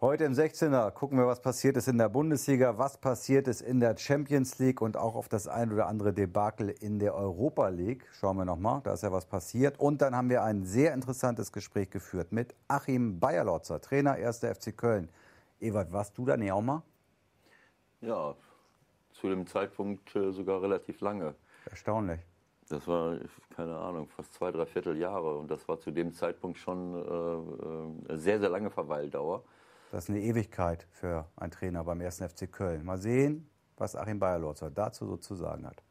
Heute im 16er gucken wir, was passiert ist in der Bundesliga, was passiert ist in der Champions League und auch auf das ein oder andere Debakel in der Europa League. Schauen wir nochmal, da ist ja was passiert. Und dann haben wir ein sehr interessantes Gespräch geführt mit Achim Bayerlotzer, Trainer 1. FC Köln. Ewald, warst du da nicht auch mal? Ja, zu dem Zeitpunkt äh, sogar relativ lange. Erstaunlich. Das war, keine Ahnung, fast zwei, drei Vierteljahre. Und das war zu dem Zeitpunkt schon äh, äh eine sehr, sehr lange Verweildauer. Das ist eine Ewigkeit für einen Trainer beim 1. FC Köln. Mal sehen, was Achim Bayerlotzer dazu so zu sagen hat.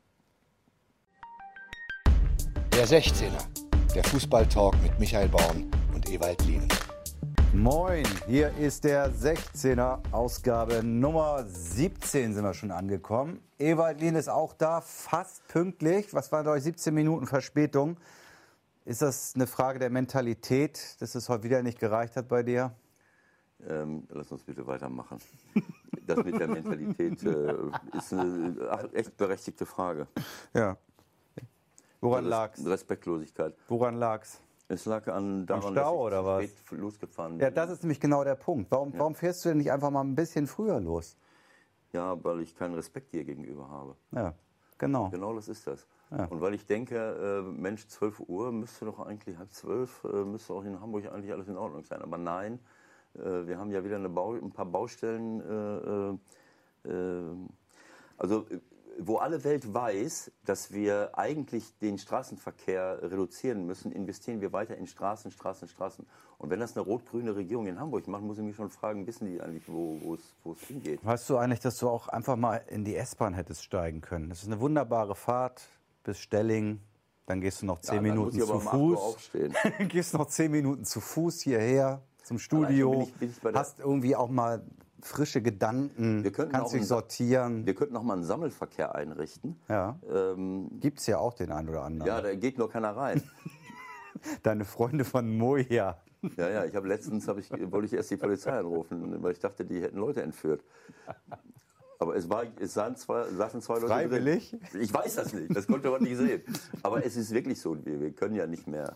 Der 16er, der Fußballtalk mit Michael Born und Ewald Lienen. Moin, hier ist der 16er Ausgabe Nummer 17 sind wir schon angekommen. Ewald Lien ist auch da, fast pünktlich. Was waren euch 17 Minuten Verspätung? Ist das eine Frage der Mentalität, dass es heute wieder nicht gereicht hat bei dir? Ähm, lass uns bitte weitermachen. Das mit der Mentalität äh, ist eine echt berechtigte Frage. Ja. Woran lag's? Respektlosigkeit. Woran lag's? Es lag an daran, Stau oder was? losgefahren bin. Ja, das ist nämlich genau der Punkt. Warum, ja. warum fährst du denn nicht einfach mal ein bisschen früher los? Ja, weil ich keinen Respekt dir gegenüber habe. Ja, genau. Genau das ist das. Ja. Und weil ich denke, äh, Mensch, 12 Uhr müsste doch eigentlich halb zwölf, äh, müsste auch in Hamburg eigentlich alles in Ordnung sein. Aber nein, wir haben ja wieder Bau, ein paar Baustellen. Äh, äh, also wo alle Welt weiß, dass wir eigentlich den Straßenverkehr reduzieren müssen, investieren wir weiter in Straßen, Straßen, Straßen. Und wenn das eine rot-grüne Regierung in Hamburg macht, muss ich mich schon fragen, wissen die eigentlich, wo es hingeht? Weißt du eigentlich, dass du auch einfach mal in die S-Bahn hättest steigen können? Das ist eine wunderbare Fahrt bis Stelling. Dann gehst du noch zehn ja, Minuten zu Fuß. gehst noch zehn Minuten zu Fuß hierher zum Studio, bin ich, bin ich hast irgendwie auch mal frische Gedanken, wir kannst dich sortieren. Wir könnten noch mal einen Sammelverkehr einrichten. Ja. Ähm, Gibt es ja auch den einen oder anderen. Ja, da geht nur keiner rein. Deine Freunde von Moja. Ja, ja, ich habe letztens hab ich, wollte ich erst die Polizei anrufen, weil ich dachte, die hätten Leute entführt. Aber es, war, es sahen zwei, saßen zwei Leute Freiwillig? Drin. Ich weiß das nicht, das konnte man nicht sehen. Aber es ist wirklich so, wir, wir können ja nicht mehr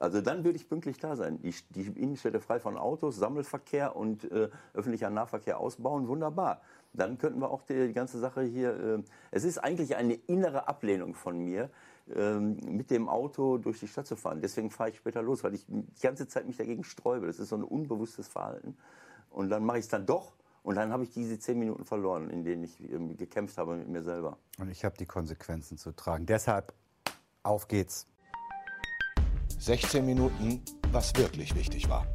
also dann würde ich pünktlich da sein. Die, die Innenstädte frei von Autos, Sammelverkehr und äh, öffentlicher Nahverkehr ausbauen, wunderbar. Dann könnten wir auch die, die ganze Sache hier. Äh, es ist eigentlich eine innere Ablehnung von mir, äh, mit dem Auto durch die Stadt zu fahren. Deswegen fahre ich später los, weil ich die ganze Zeit mich dagegen sträube. Das ist so ein unbewusstes Verhalten. Und dann mache ich es dann doch. Und dann habe ich diese zehn Minuten verloren, in denen ich ähm, gekämpft habe mit mir selber. Und ich habe die Konsequenzen zu tragen. Deshalb auf geht's. 16 Minuten, was wirklich wichtig war.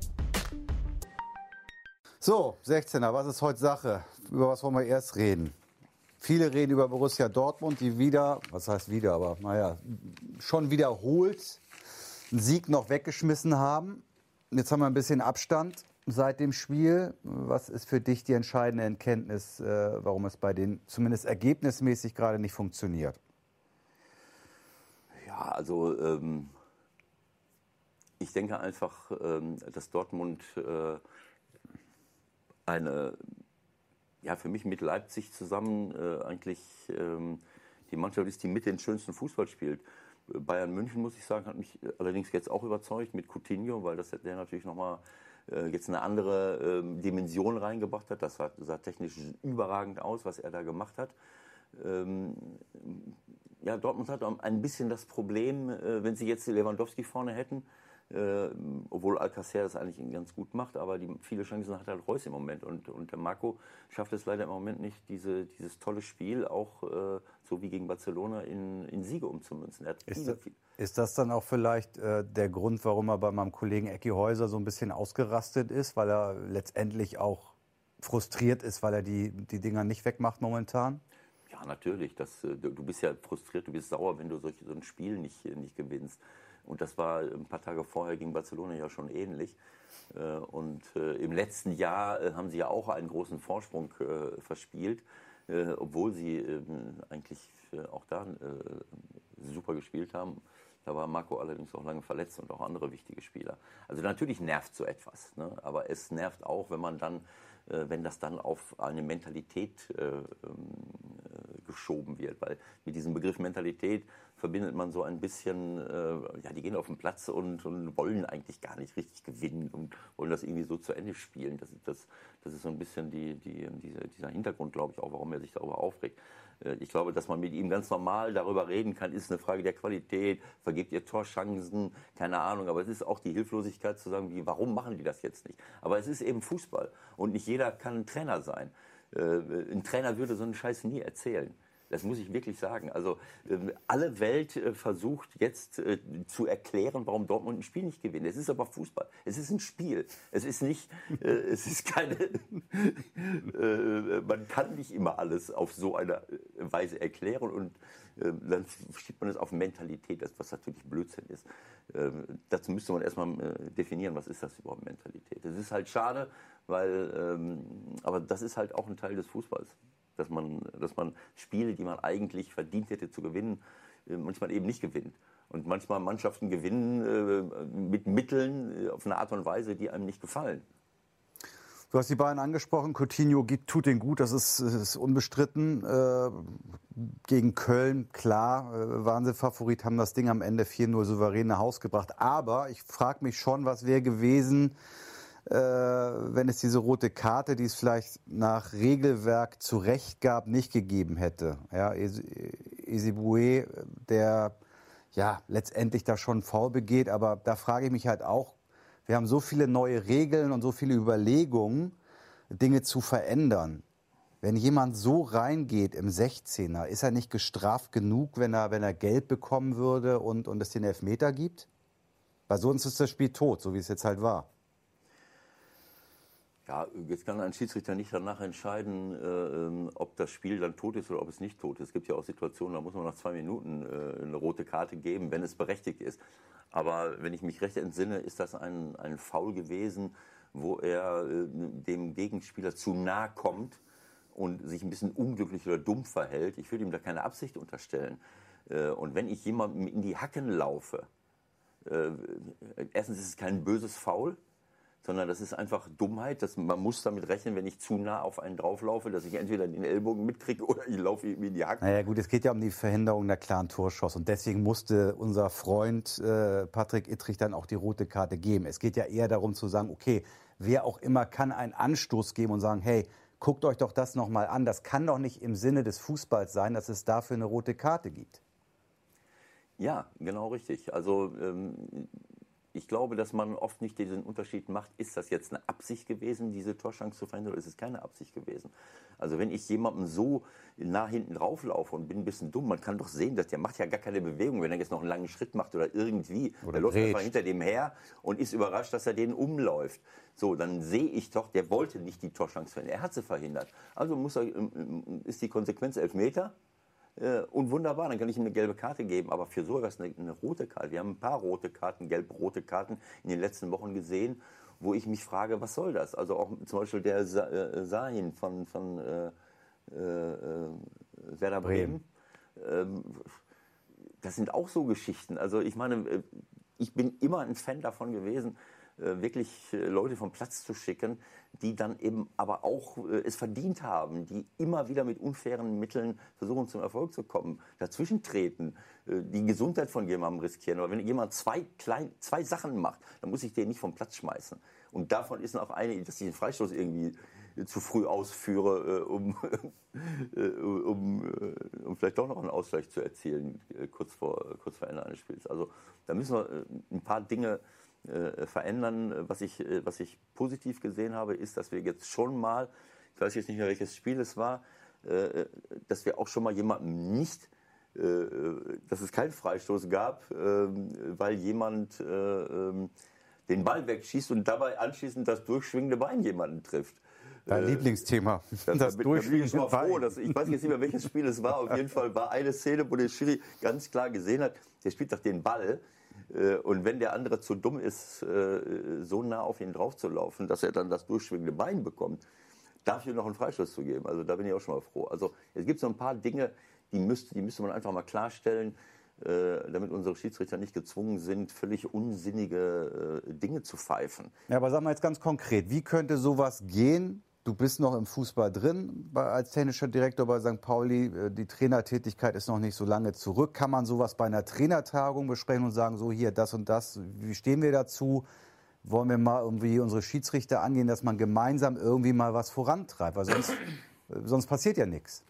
So, 16er, was ist heute Sache? Über was wollen wir erst reden? Viele reden über Borussia Dortmund, die wieder, was heißt wieder, aber naja, schon wiederholt einen Sieg noch weggeschmissen haben. Jetzt haben wir ein bisschen Abstand seit dem Spiel. Was ist für dich die entscheidende Erkenntnis, äh, warum es bei denen zumindest ergebnismäßig gerade nicht funktioniert? Ja, also ähm, ich denke einfach, ähm, dass Dortmund äh, eine, ja, für mich mit Leipzig zusammen äh, eigentlich ähm, die Mannschaft ist, die mit den schönsten Fußball spielt. Bayern München, muss ich sagen, hat mich allerdings jetzt auch überzeugt mit Coutinho, weil das der natürlich nochmal äh, jetzt eine andere äh, Dimension reingebracht hat. Das sah, technisch überragend aus, was er da gemacht hat. Ähm, ja, Dortmund hat ein bisschen das Problem, wenn sie jetzt Lewandowski vorne hätten, äh, obwohl Alcacer das eigentlich ganz gut macht, aber die, viele Chancen hat halt Reus im Moment. Und, und der Marco schafft es leider im Moment nicht, diese, dieses tolle Spiel auch äh, so wie gegen Barcelona in, in Siege umzumünzen. Ist das, ist, das, dann auch vielleicht äh, der Grund, warum er bei meinem Kollegen Ecki Häuser so ein bisschen ausgerastet ist, weil er letztendlich auch frustriert ist, weil er die, die Dinger nicht wegmacht momentan? Ja, natürlich. Das, äh, du bist ja frustriert, du bist sauer, wenn du solch, so ein Spiel nicht, nicht gewinnst. Und das war ein paar Tage vorher gegen Barcelona ja schon ähnlich. Äh, und äh, im letzten Jahr äh, haben sie ja auch einen großen Vorsprung verspielt, obwohl sie ähm, eigentlich auch da super gespielt haben. Da war Marco allerdings auch lange verletzt und auch andere wichtige Spieler. Also natürlich nervt so etwas, ne? aber es nervt auch, wenn man dann, wenn das dann auf eine Mentalität ähm, geschoben wird. Weil mit diesem Begriff Mentalität verbindet man so ein bisschen, äh, ja, die gehen auf den Platz und, und, wollen eigentlich gar nicht richtig gewinnen und wollen das irgendwie so zu Ende spielen. Das, das, das ist so ein bisschen die, die, diese, dieser Hintergrund, glaube ich, auch, warum er sich darüber aufregt. Äh, ich glaube, dass man mit ihm ganz normal darüber reden kann, ist eine Frage der Qualität, vergebt ihr Torchancen, keine Ahnung. Aber es ist auch die Hilflosigkeit zu sagen, wie, warum machen die das jetzt nicht? Aber es ist eben Fußball und nicht jeder kann ein Trainer sein. Äh, ein Trainer würde so einen Scheiß nie erzählen. Das muss ich wirklich sagen. Also ähm, alle Welt äh, versucht jetzt äh, zu erklären, warum Dortmund ein Spiel nicht gewinnt. Es ist aber Fußball. Es ist ein Spiel. Es ist nicht, äh, es ist keine, man kann nicht immer alles auf so eine Weise erklären und dann schiebt man es auf Mentalität, was natürlich Blödsinn ist. Ähm, dazu müsste man erstmal definieren, was ist das überhaupt Mentalität. Es ist halt schade, weil, ähm, aber das ist halt auch ein Teil des Fußballs dass man, dass man Spiele, die man eigentlich verdient hätte zu gewinnen, äh, manchmal eben nicht gewinnt. Und manchmal Mannschaften gewinnen äh, mit Mitteln äh, auf eine Art und Weise, die einem nicht gefallen. Du hast die beiden angesprochen. Coutinho tut den gut, das ist, ist unbestritten. Gegen Köln, klar, äh, waren sie Favorit, haben das Ding am Ende 4-0 souverän nach Haus gebracht. Aber ich frage mich schon, was wäre gewesen, äh, wenn es diese rote Karte, die es vielleicht nach Regelwerk zu Recht gab, nicht gegeben hätte. Ja, Isibue, der ja letztendlich da schon faul begeht, aber da frage ich mich halt auch, wir haben so viele neue Regeln und so viele Überlegungen, Dinge zu verändern. Wenn jemand so reingeht im 16er, ist er nicht gestraft genug, wenn er, wenn er Geld bekommen würde und, und es den Elfmeter gibt? Weil sonst ist das Spiel tot, so wie es jetzt halt war. Ja, jetzt kann ein Schiedsrichter nicht danach entscheiden, äh, ähm, ob das Spiel dann tot ist oder ob es nicht tot ist. Es gibt ja auch Situationen, da muss man nach zwei Minuten äh, eine rote Karte geben, wenn es berechtigt ist. Aber wenn ich mich recht entsinne, ist das ein, ein Foul gewesen, wo er äh, dem Gegenspieler zu nahe kommt und sich ein bisschen unglücklich oder dumm verhält. Ich würde ihm da keine Absicht unterstellen. Äh, und wenn ich jemandem in die Hacken laufe, äh, erstens ist es kein böses Foul, sondern das ist einfach Dummheit. Dass man muss damit rechnen, wenn ich zu nah auf einen drauflaufe, dass ich entweder den Ellbogen mitkriege oder ich laufe ihm in die Hacken. Naja gut, es geht ja um die Verhinderung der klaren Torschuss und deswegen musste unser Freund äh, Patrick Ittrich dann auch die rote Karte geben. Es geht ja eher darum zu sagen, okay, wer auch immer kann einen Anstoß geben und sagen, hey, guckt euch doch das nochmal an. Das kann doch nicht im Sinne des Fußballs sein, dass es dafür eine rote Karte gibt. Ja, genau richtig. Also ähm, ich glaube, dass man oft nicht diesen Unterschied macht, ist das jetzt eine Absicht gewesen, diese Torschance zu verhindern, oder ist es keine Absicht gewesen? Also wenn ich jemandem so nah hinten drauflaufe und bin ein bisschen dumm, man kann doch sehen, dass der macht ja gar keine Bewegung, wenn er jetzt noch einen langen Schritt macht oder irgendwie. Oder der läuft einfach hinter dem her und ist überrascht, dass er den umläuft. So, dann sehe ich doch, der wollte nicht die Torschance verhindern, er hat sie verhindert. Also muss er, ähm, ist die Konsequenz Elfmeter und wunderbar, dann kann ich ihm eine gelbe Karte geben. Aber für so etwas eine, eine rote Karte. Wir haben ein paar rote Karten, gelb-rote Karten in den letzten Wochen gesehen, wo ich mich frage, was soll das? Also auch zum Beispiel der äh, Sahin von, von äh, äh, Werder Bremen. Bremen. Ähm, das sind auch so Geschichten. Also ich meine, äh, ich bin immer ein Fan davon gewesen, äh, wirklich äh, Leute vom Platz zu schicken, die dann eben aber auch äh, es verdient haben, die immer wieder mit unfairen Mitteln versuchen zum Erfolg zu kommen, dazwischen treten, die Gesundheit von jemandem riskieren. Aber wenn jemand zwei, klein, zwei Sachen macht, dann muss ich den nicht vom Platz schmeißen. Und davon ist noch eine, dass ich den Freistoß irgendwie zu früh ausführe, um, um, um vielleicht doch noch einen Ausgleich zu erzielen, kurz vor, kurz vor Ende eines Spiels. Also da müssen wir ein paar Dinge äh, verändern. Was ich, äh, was ich positiv gesehen habe, ist, dass wir jetzt schon mal, ich weiß jetzt nicht mehr, welches Spiel es war, äh, dass wir auch schon mal jemanden nicht, dass es keinen Freistoß gab, ähm, weil jemand ähm, den Ball wegschießt und dabei anschließend das durchschwingende Bein jemanden trifft. Dein äh, Lieblingsthema. Das, das durchschwingende Bein. Dass, ich weiß jetzt nicht mehr, welches Spiel es war. Auf jeden Fall war eine Szene, wo der Schiri ganz klar gesehen hat, der spielt doch den Ball äh, und wenn der andere zu dumm ist, äh, so nah auf ihn draufzulaufen, dass er dann das durchschwingende Bein bekommt, dafür noch einen Freistoß zu geben. Also da bin ich auch schon mal froh. Also es gibt so ein paar Dinge, die müsste, die müsste man einfach mal klarstellen, äh, damit unsere Schiedsrichter nicht gezwungen sind, völlig unsinnige Dinge zu pfeifen. Ja, aber sagen wir jetzt ganz konkret, wie könnte sowas gehen, Du bist noch im Fußball drin als technischer Direktor bei St. Pauli. Äh, die Trainertätigkeit ist noch nicht so lange zurück. Kann man sowas bei einer Trainertagung besprechen und sagen, so hier, das und das, wie stehen wir dazu? Wollen wir mal irgendwie unsere Schiedsrichter angehen, dass man gemeinsam irgendwie mal was vorantreibt? Weil sonst, äh, sonst passiert ja nichts.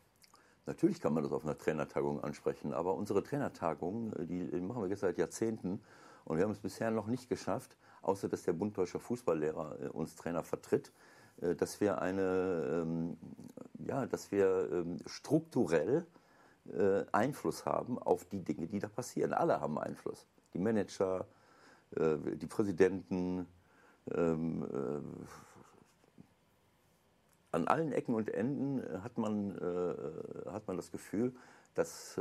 Natürlich kann man das auf einer Trainertagung ansprechen, aber unsere Trainertagung, äh, die machen wir jetzt seit Jahrzehnten und wir haben es bisher noch nicht geschafft, außer dass der Bund Deutscher Fußballlehrer uns Trainer vertritt, dass wir eine, ähm, ja, dass wir ähm, strukturell äh, Einfluss haben auf die Dinge, die da passieren. Alle haben Einfluss. Die Manager, äh, die Präsidenten, ähm, an allen Ecken und Enden hat man, hat man das Gefühl, dass,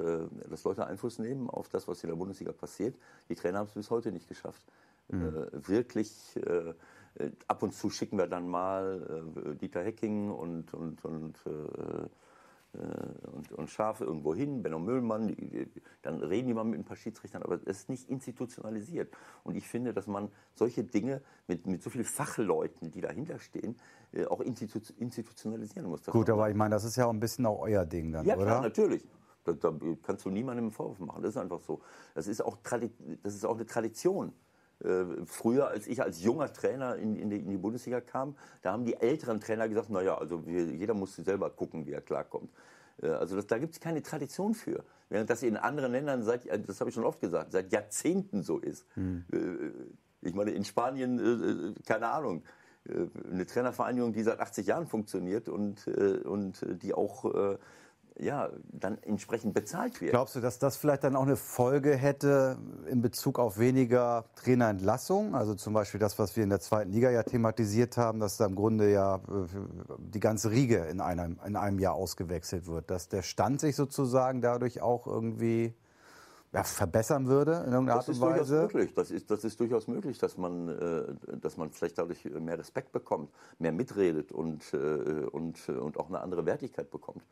dass Leute Einfluss nehmen auf das, was in der Bundesliga passiert. Die Trainer haben es bis heute nicht geschafft, mhm. wirklich äh, ab und zu schicken wir dann mal äh, Dieter Hecking und, und, und, äh, und, und Schaf irgendwo hin, Benno Müllmann, die, die, dann reden die mal mit ein paar Schiedsrichtern, aber es ist nicht institutionalisiert. Und ich finde, dass man solche Dinge mit, mit so vielen Fachleuten, die dahinter stehen, auch institu institutionalisieren muss. Gut, aber ich meine, das ist ja auch ein bisschen auch euer Ding dann, ja, oder? Ja, natürlich. Da, da, kannst du niemandem einen Vorwurf machen. Das ist einfach so. Das ist auch, das ist auch eine Tradition. Äh, früher, als ich als junger Trainer in, in, die, in, die, Bundesliga kam, da haben die älteren Trainer gesagt, naja, also wir, jeder muss selber gucken, wie er klarkommt. Äh, also das, da gibt es keine Tradition für. Während das in anderen Ländern, seit, äh, das habe ich schon oft gesagt, seit Jahrzehnten so ist. Hm. Ich meine, in Spanien, keine Ahnung, eine Trainervereinigung, die seit 80 Jahren funktioniert und, und die auch ja, dann entsprechend bezahlt wird. Glaubst du, dass das vielleicht dann auch eine Folge hätte in Bezug auf weniger Trainerentlassung? Also zum Beispiel das, was wir in der zweiten Liga ja thematisiert haben, dass da im Grunde ja äh, die ganze Riege in einem, in einem Jahr ausgewechselt wird. Dass der Stand sich sozusagen dadurch auch irgendwie ja, verbessern würde in irgendeiner Art und Weise? Das ist durchaus möglich. Das ist, das ist durchaus möglich, dass man, äh, dass man vielleicht dadurch mehr Respekt bekommt, mehr mitredet und, äh, und, und auch eine andere Wertigkeit bekommt.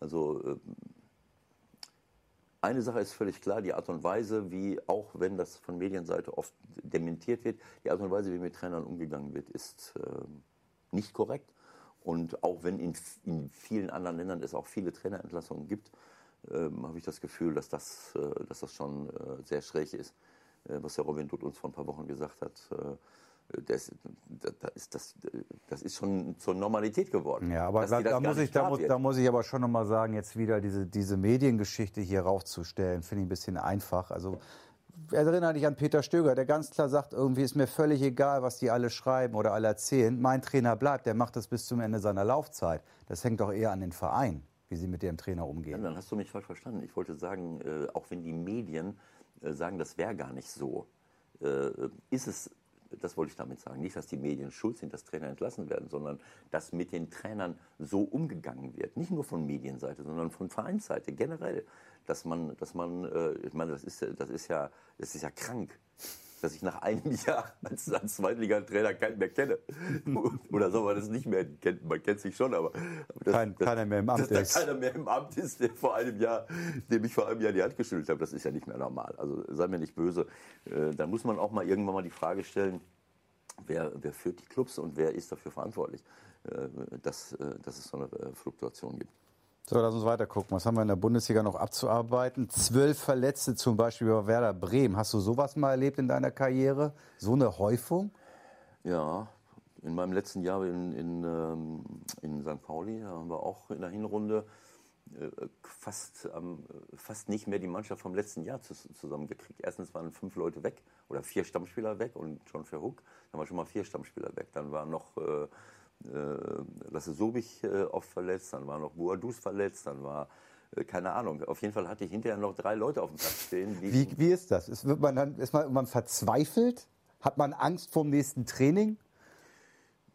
Also ähm, eine Sache ist völlig klar, die Art und Weise, wie, auch wenn das von Medienseite oft dementiert wird, die Art und Weise, wie mit Trainern umgegangen wird, ist ähm, nicht korrekt. Und auch wenn in, in, vielen anderen Ländern es auch viele Trainerentlassungen gibt, ähm, habe ich das Gefühl, dass das, äh, dass das schon äh, sehr schräg ist, äh, was Herr Robin Dutt uns vor ein paar Wochen gesagt hat. Das, das, ist, das, das ist schon zur Normalität geworden. Ja, aber da, da, muss ich, da, muss, da, muss ich aber schon nochmal sagen, jetzt wieder diese, diese Mediengeschichte hier raufzustellen, finde ich ein bisschen einfach. Also erinnere dich an Peter Stöger, der ganz klar sagt, irgendwie ist mir völlig egal, was die alle schreiben oder alle erzählen. Mein Trainer bleibt, der macht das bis zum Ende seiner Laufzeit. Das hängt doch eher an den Verein, wie sie mit dem Trainer umgehen. Ja, dann hast du mich falsch verstanden. Ich wollte sagen, äh, auch wenn die Medien äh, sagen, das wäre gar nicht so, äh, ist es das wollte ich damit sagen. Nicht, dass die Medien schuld sind, dass Trainer entlassen werden, sondern dass mit den Trainern so umgegangen wird. Nicht nur von Medienseite, sondern von Vereinsseite generell. Dass man, dass man, äh, ich meine, das ist, das ist ja, das ist ja krank dass ich nach einem Jahr als, als Zweitliga-Trainer keinen mehr kenne. Oder soll man das nicht mehr kennen? Man kennt sich schon, aber, das, Kein, das, keiner mehr im Amt dass ist. keiner mehr im Amt ist, der vor einem Jahr, dem ich vor einem Jahr die Hand geschüttelt habe, das ist ja nicht mehr normal. Also sei mir nicht böse. Äh, dann muss man auch mal irgendwann mal die Frage stellen, wer, wer führt die Clubs und wer ist dafür verantwortlich, äh, dass, äh, dass es so eine Fluktuation gibt. So, lass uns weiter gucken. Was haben wir in der Bundesliga noch abzuarbeiten? Zwölf Verletzte zum Beispiel bei Werder Bremen. Hast du sowas mal erlebt in deiner Karriere? So eine Häufung? Ja, in meinem letzten Jahr in, in, ähm, in St. Pauli haben wir auch in der Hinrunde äh, fast, fast nicht mehr die Mannschaft vom letzten Jahr zusammengekriegt. Erstens waren fünf Leute weg oder vier Stammspieler weg und John Verhoek. Dann waren schon mal vier Stammspieler weg. Dann waren noch äh, Lasse Sobich äh, oft verletzt, dann war noch Boadus verletzt, dann war äh, keine Ahnung. Auf jeden Fall hatte ich hinterher noch drei Leute auf dem Platz stehen. wie, wie ist das? Ist, man dann, ist man, man verzweifelt? Hat man Angst vor dem nächsten Training?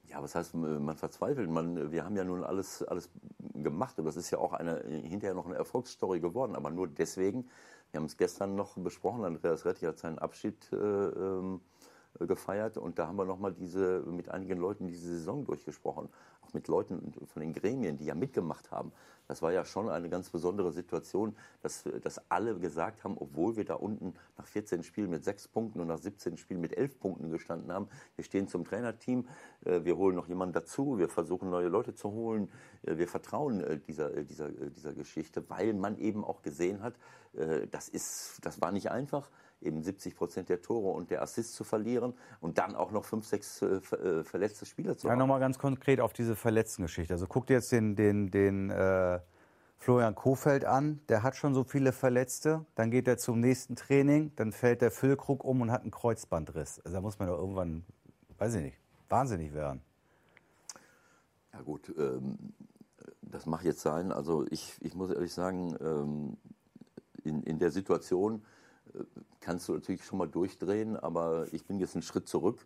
Ja, was heißt, man verzweifelt? Man, wir haben ja nun alles, alles gemacht und das ist ja auch eine, hinterher noch eine Erfolgsstory geworden, aber nur deswegen. Wir haben es gestern noch besprochen, Andreas Retti hat seinen Abschied äh, ähm, äh, gefeiert. Und da haben wir nochmal diese, mit einigen Leuten diese Saison durchgesprochen. Auch mit Leuten von den Gremien, die ja mitgemacht haben. Das war ja schon eine ganz besondere Situation, dass, dass alle gesagt haben, obwohl wir da unten nach 14 Spielen mit sechs Punkten und nach 17 Spielen mit elf Punkten gestanden haben, wir stehen zum Trainerteam, äh, wir holen noch jemanden dazu, wir versuchen neue Leute zu holen, äh, wir vertrauen dieser, dieser, dieser Geschichte, weil man eben auch gesehen hat, das, ist, das war nicht einfach eben 70 Prozent der Tore und der Assists zu verlieren und dann auch noch fünf, sechs äh, äh verletzte Spieler zu haben. Ja, nochmal ganz konkret auf diese verletzten Geschichte. Also guck dir jetzt den, den, den äh, Florian Kofeld an, der hat schon so viele Verletzte. Dann geht er zum nächsten Training, dann fällt der Füllkrug um und hat einen Kreuzbandriss. Also da muss man doch irgendwann, weiß ich nicht, wahnsinnig werden. Ja gut, ähm, das mag jetzt sein. Also ich, ich muss ehrlich sagen, ähm, in, in der Situation kannst du natürlich schon mal durchdrehen, aber ich bin jetzt einen Schritt zurück.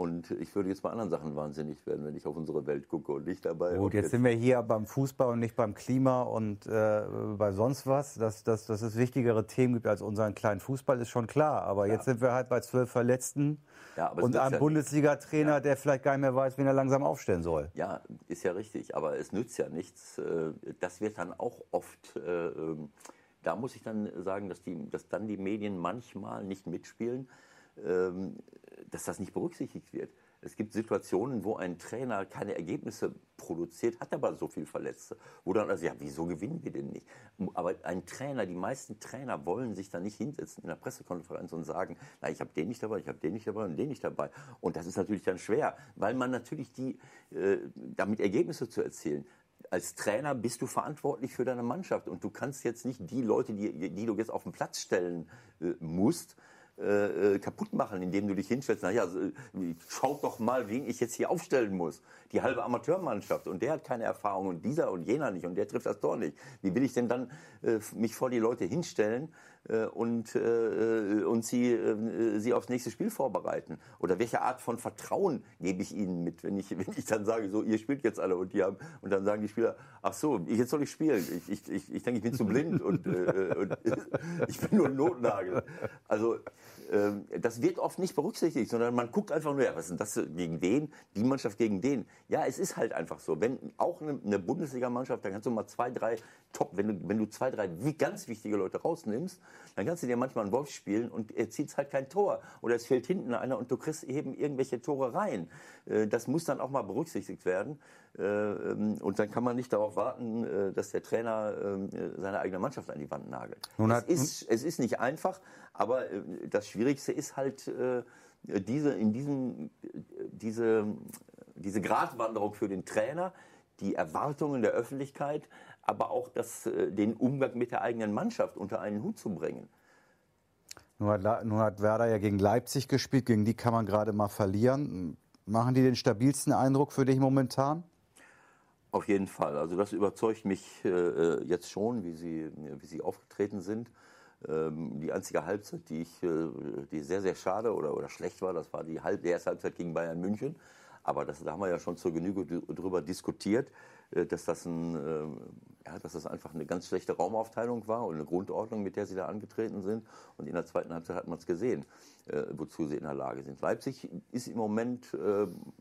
Und ich würde jetzt bei anderen Sachen wahnsinnig werden, wenn ich auf unsere Welt gucke und nicht dabei. Gut, jetzt, jetzt, sind wir hier beim Fußball und nicht beim Klima und äh, bei sonst was. Dass, dass, dass es wichtigere Themen gibt als unseren kleinen Fußball, ist schon klar. Aber ja. jetzt sind wir halt bei zwölf Verletzten ja, und einem ja Bundesliga-Trainer, der vielleicht gar nicht mehr weiß, wen er langsam aufstellen soll. Ja, ist ja richtig. Aber es nützt ja nichts. Äh, das wird dann auch oft äh, ähm, da muss ich dann sagen, dass, die, dass dann die Medien manchmal nicht mitspielen, ähm, dass das nicht berücksichtigt wird. Es gibt Situationen, wo ein Trainer keine Ergebnisse produziert, hat aber so viel Verletzte. Wo dann also, ja, wieso gewinnen wir denn nicht? Aber ein Trainer, die meisten Trainer wollen sich da nicht hinsetzen in der Pressekonferenz und sagen, na, ich habe den nicht dabei, ich habe den nicht dabei und den nicht dabei. Und das ist natürlich dann schwer, weil man natürlich die, äh, damit Ergebnisse zu erzielen, als Trainer bist du verantwortlich für deine Mannschaft und du kannst jetzt nicht die Leute, die, die du jetzt auf den Platz stellen äh, musst, äh, äh kaputt machen, indem du dich hinstellst. Naja, schaut doch mal, wen ich jetzt hier aufstellen muss. Die halbe Amateurmannschaft und der hat keine Erfahrung und dieser und jener nicht und der trifft das Tor nicht. Wie will ich denn dann äh, mich vor die Leute hinstellen und, äh, und sie, äh, sie aufs nächste Spiel vorbereiten? Oder welche Art von Vertrauen gebe ich ihnen mit, wenn ich, wenn ich dann sage, so, ihr spielt jetzt alle und die haben, und dann sagen die Spieler, ach so, jetzt soll ich spielen. Ich, ich, ich, ich denke, ich bin zu blind und, äh, und ich bin nur ein Notnagel. Also, ähm, das wird oft nicht berücksichtigt, sondern man guckt einfach nur, ja, was ist denn das gegen den, die Mannschaft gegen den. Ja, es ist halt einfach so. Wenn auch eine, eine Bundesligamannschaft, da kannst du mal zwei, drei Top, wenn du, wenn du zwei, drei ganz wichtige Leute rausnimmst, dann kannst du dir manchmal einen Wolf spielen und er zieht halt kein Tor. Oder es fehlt hinten einer und du kriegst eben irgendwelche Tore rein. Äh, das muss dann auch mal berücksichtigt werden. Äh, ähm, und dann kann man nicht darauf warten, äh, dass der Trainer ähm, seine eigene Mannschaft an die Wand nagelt. Nun es, ist, es ist nicht einfach, aber das Schwierigste ist halt diese, in diesem, diese, diese Gratwanderung für den Trainer, die Erwartungen der Öffentlichkeit, aber auch das, den Umgang mit der eigenen Mannschaft unter einen Hut zu bringen. Nun hat, nun hat Werder ja gegen Leipzig gespielt, gegen die kann man gerade mal verlieren. Machen die den stabilsten Eindruck für dich momentan? Auf jeden Fall. Also das überzeugt mich äh, jetzt schon, wie sie, wie sie aufgetreten sind. Ähm, die einzige Halbzeit, die ich, äh, die sehr, sehr schade oder, oder schlecht war, das war die, Halb die erste Halbzeit gegen Bayern München. Aber das, da haben wir ja schon zur Genüge drüber diskutiert, äh, dass das, ein, äh, ja, dass das einfach eine ganz schlechte Raumaufteilung war und eine Grundordnung, mit der sie da angetreten sind. Und in der zweiten Halbzeit hat man es gesehen, äh, wozu sie in der Lage sind. Leipzig ist im Moment